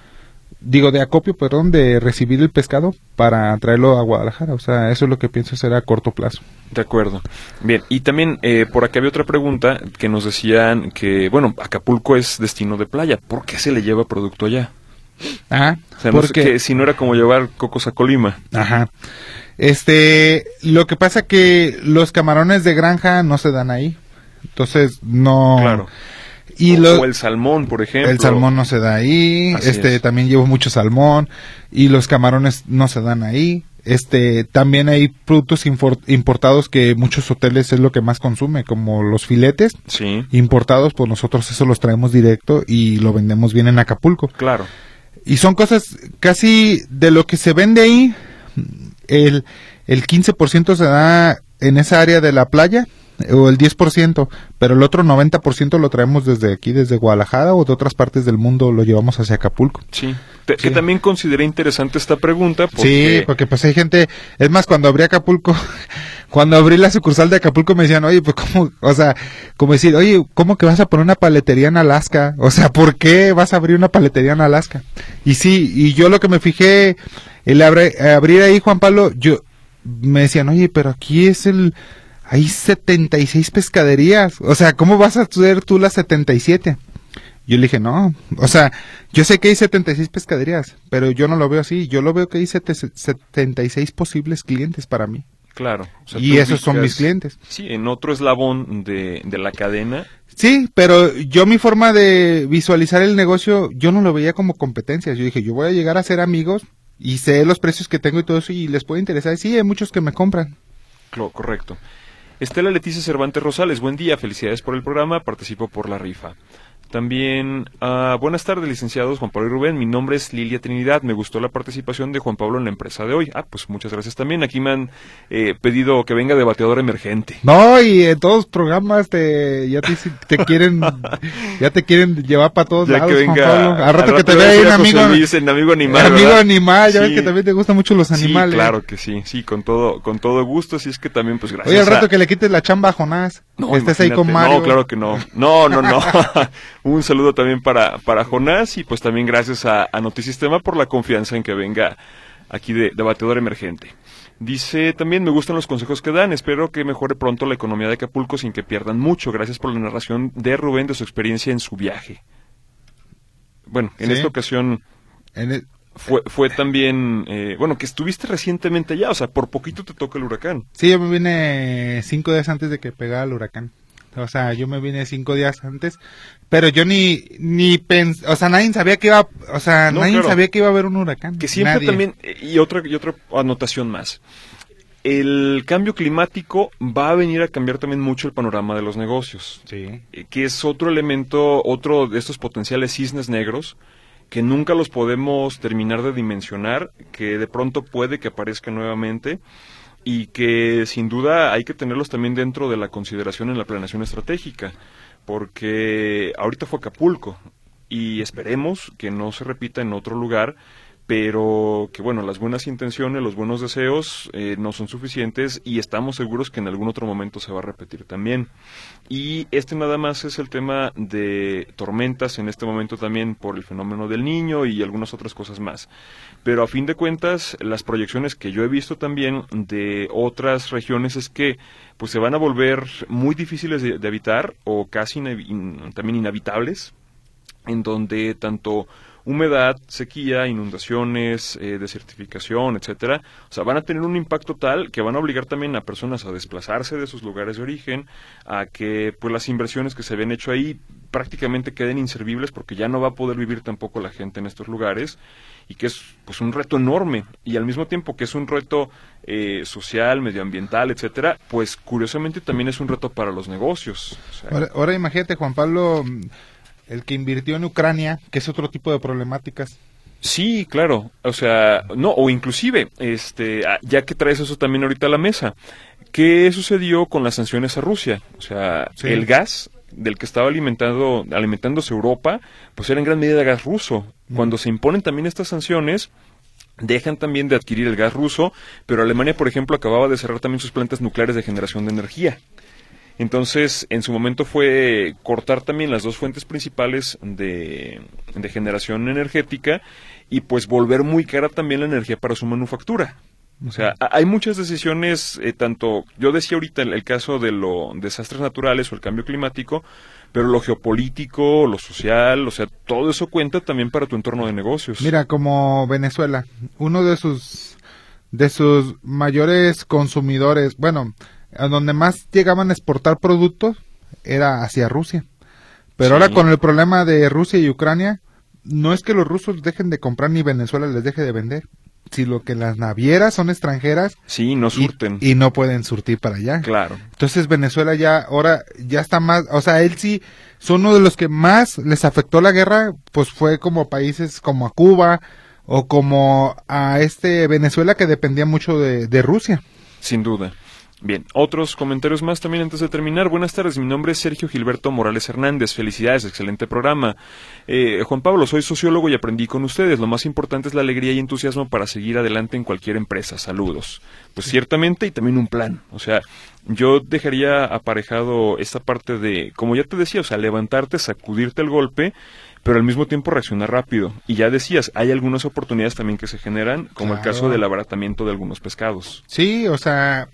B: digo de acopio perdón de recibir el pescado para traerlo a Guadalajara. O sea eso es lo que pienso hacer a corto plazo
A: De acuerdo. Bien, y también eh, por aquí había otra pregunta que nos decían que, bueno, Acapulco es destino de playa. ¿Por qué se le lleva producto allá?
B: ajá
A: O sea, no sé que si no era como llevar cocos a Colima.
B: ajá este lo que pasa que los camarones de granja no se dan ahí entonces no
A: Claro.
B: y
A: o,
B: lo-
A: o el salmón, por ejemplo.
B: El salmón no se da ahí,
A: Así
B: este
A: es.
B: también llevo mucho salmón y los camarones no se dan ahí. Este también hay productos importados que muchos hoteles es lo que más consume, como los filetes
A: Sí,
B: importados, pues nosotros eso los traemos directo y lo vendemos bien en Acapulco.
A: claro.
B: Y son cosas casi de lo que se vende ahí, el el 15% se da en esa área de la playa o el 10%, pero el otro 90% lo traemos desde aquí, desde Guadalajara o de otras partes del mundo, lo llevamos hacia Acapulco.
A: Sí. Te-
B: Sí.
A: Que también consideré interesante esta pregunta porque...
B: Sí, porque pues hay gente, es más, cuando abrí Acapulco, cuando abrí la sucursal de Acapulco me decían, oye, pues cómo, o sea, como decir, oye, ¿cómo que vas a poner una paletería en Alaska? O sea, ¿por qué vas a abrir una paletería en Alaska? Y sí, y yo lo que me fijé, el abre- abrir ahí, Juan Pablo, yo, me decían, oye, pero aquí es el, hay 76 pescaderías, o sea, ¿cómo vas a hacer tú las 77? Yo le dije, no, o sea, yo sé que hay 76 pescaderías, pero yo no lo veo así, yo lo veo que hay sete- 76 posibles clientes para mí.
A: Claro. o sea,
B: y esos son mis clientes.
A: Sí, en otro eslabón de, de la cadena.
B: Sí, pero yo mi forma de visualizar el negocio, yo no lo veía como competencias. Yo dije, yo voy a llegar a ser amigos y sé los precios que tengo y todo eso y les puede interesar. Sí, hay muchos que me compran.
A: Correcto. Estela Leticia Cervantes Rosales, buen día, felicidades por el programa, participo por la rifa. También, ah, buenas tardes, licenciados Juan Pablo y Rubén. Mi nombre es Lilia Trinidad. Me gustó la participación de Juan Pablo en la empresa de hoy. Ah, pues muchas gracias también. Aquí me han eh, pedido que venga de bateador emergente.
B: No, y en todos los programas te, ya te, te quieren, ya te quieren llevar para todos
A: Ya
B: lados,
A: que
B: Juan
A: venga.
B: Pablo. Al rato que te vea un amigo,
A: Luis, en amigo animal.
B: amigo
A: ¿verdad?
B: animal, ya ves
A: Sí.
B: que también te gustan mucho los animales.
A: Sí, claro que sí, sí, con todo, con todo gusto, así es que también, pues gracias.
B: Oye, al rato
A: a-
B: que le quites la chamba a Jonás,
A: No,
B: estés ahí con. Mario.
A: No, claro que no. No, no, no. Un saludo también para, para Jonás y pues también gracias a, a Notisistema por la confianza en que venga aquí de, de bateador emergente. Dice también me gustan los consejos que dan, espero que mejore pronto la economía de Acapulco sin que pierdan mucho. Gracias por la narración de Rubén de su experiencia en su viaje. Bueno, en
B: Sí.
A: esta ocasión
B: En el-
A: fue, fue también, eh, bueno, que estuviste recientemente allá, o sea, por poquito te toca el huracán.
B: Sí, yo me vine cinco días antes de que pegara el huracán. O sea, yo me vine cinco días antes, pero yo ni ni pens, o sea, nadie sabía que iba, o sea,
A: No,
B: nadie
A: claro.
B: sabía que iba a haber un huracán.
A: Que siempre
B: Nadie.
A: también, eh, y otra, y otra anotación más. El cambio climático va a venir a cambiar también mucho el panorama de los negocios,
B: Sí.
A: eh, que es otro elemento, otro de estos potenciales cisnes negros que nunca los podemos terminar de dimensionar, que de pronto puede que aparezcan nuevamente y que sin duda hay que tenerlos también dentro de la consideración en la planeación estratégica, porque ahorita fue Acapulco y esperemos que no se repita en otro lugar, pero que bueno, las buenas intenciones, los buenos deseos eh, no son suficientes y estamos seguros que en algún otro momento se va a repetir también. Y este nada más es el tema de tormentas en este momento también por el fenómeno del niño y algunas otras cosas más. Pero a fin de cuentas, las proyecciones que yo he visto también de otras regiones es que pues se van a volver muy difíciles de, habitar o casi también inhabitables en donde tanto humedad, sequía, inundaciones, eh, desertificación, etcétera, o sea, van a tener un impacto tal que van a obligar también a personas a desplazarse de sus lugares de origen, a que pues las inversiones que se habían hecho ahí prácticamente queden inservibles porque ya no va a poder vivir tampoco la gente en estos lugares y que es pues un reto enorme y al mismo tiempo que es un reto eh, social, medioambiental, etcétera, pues curiosamente también es un reto para los negocios.
B: Ahora, imagínate, Juan Pablo, el que invirtió en Ucrania, que es otro tipo de problemáticas.
A: Sí, claro. O sea, no, o inclusive, este, ah, ya que traes eso también ahorita a la mesa, ¿qué sucedió con las sanciones a Rusia? O sea,
B: Sí.
A: el gas del que estaba alimentando, alimentándose Europa, pues era en gran medida gas ruso. Cuando se imponen también estas sanciones, dejan también de adquirir el gas ruso, pero Alemania, por ejemplo, acababa de cerrar también sus plantas nucleares de generación de energía. Entonces, en su momento fue cortar también las dos fuentes principales de, de generación energética y pues volver muy cara también la energía para su manufactura. O sea, ha- hay muchas decisiones, eh, tanto, yo decía ahorita el, el caso de los desastres naturales o el cambio climático, pero lo geopolítico, lo social, o sea, todo eso cuenta también para tu entorno de negocios.
B: Mira, como Venezuela, uno de sus de sus mayores consumidores, bueno, a donde más llegaban a exportar productos era hacia Rusia. Pero
A: Sí.
B: ahora con el problema de Rusia y Ucrania, no es que los rusos dejen de comprar ni Venezuela les deje de vender, sino que las navieras son extranjeras
A: Sí, no
B: y,
A: surten.
B: y no pueden surtir para allá.
A: Claro.
B: Entonces Venezuela ya ahora ya está más, o sea, él sí son uno de los que más les afectó la guerra, pues fue como países como a Cuba o como a este Venezuela que dependía mucho de, de Rusia.
A: Sin duda. Bien, otros comentarios más también antes de terminar. Buenas tardes, mi nombre es Sergio Gilberto Morales Hernández. Felicidades, excelente programa. Eh, Juan Pablo, soy sociólogo y aprendí con ustedes. Lo más importante es la alegría y entusiasmo para seguir adelante en cualquier empresa. Saludos. Pues ciertamente y también un plan. O sea, yo dejaría aparejado esta parte de, como ya te decía, o sea, levantarte, sacudirte el golpe, pero al mismo tiempo reaccionar rápido. Y ya decías, hay algunas oportunidades también que se generan, como el caso del abaratamiento de algunos pescados.
B: Sí, o sea,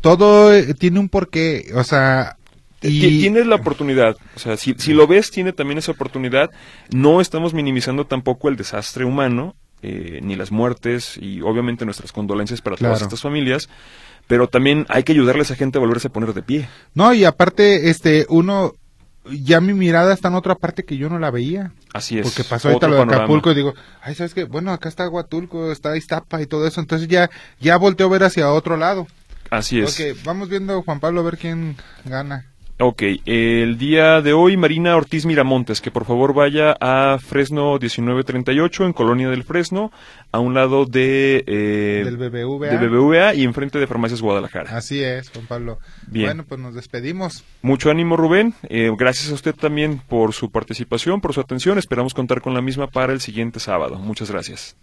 B: todo eh, tiene un porqué, o sea, y
A: Tienes la oportunidad, o sea, si, si lo ves, tiene también esa oportunidad. No estamos minimizando tampoco el desastre humano, eh, ni las muertes, y obviamente nuestras condolencias para todas estas familias, pero también hay que ayudarle a esa gente a volverse a poner de pie.
B: no, y aparte este uno ya mi mirada está en otra parte que yo no la veía.
A: Así es.
B: Porque pasó ahorita lo de
A: panorama.
B: Acapulco y digo, ay, ¿sabes qué? Bueno, acá está Huatulco, está Iztapa y todo eso. Entonces ya, ya volteo a ver hacia otro lado.
A: Así es.
B: Ok, vamos viendo, Juan Pablo, a ver quién gana.
A: Ok, el día de hoy Marina Ortiz Miramontes, que por favor vaya a Fresno 1938 en Colonia del Fresno, a un lado de, eh,
B: Del BBVA.
A: de BBVA y enfrente de Farmacias Guadalajara.
B: Así es, Juan Pablo.
A: Bien.
B: Bueno, pues nos despedimos.
A: Mucho ánimo Rubén, Eh, gracias a usted también por su participación, por su atención, esperamos contar con la misma para el siguiente sábado. Muchas gracias.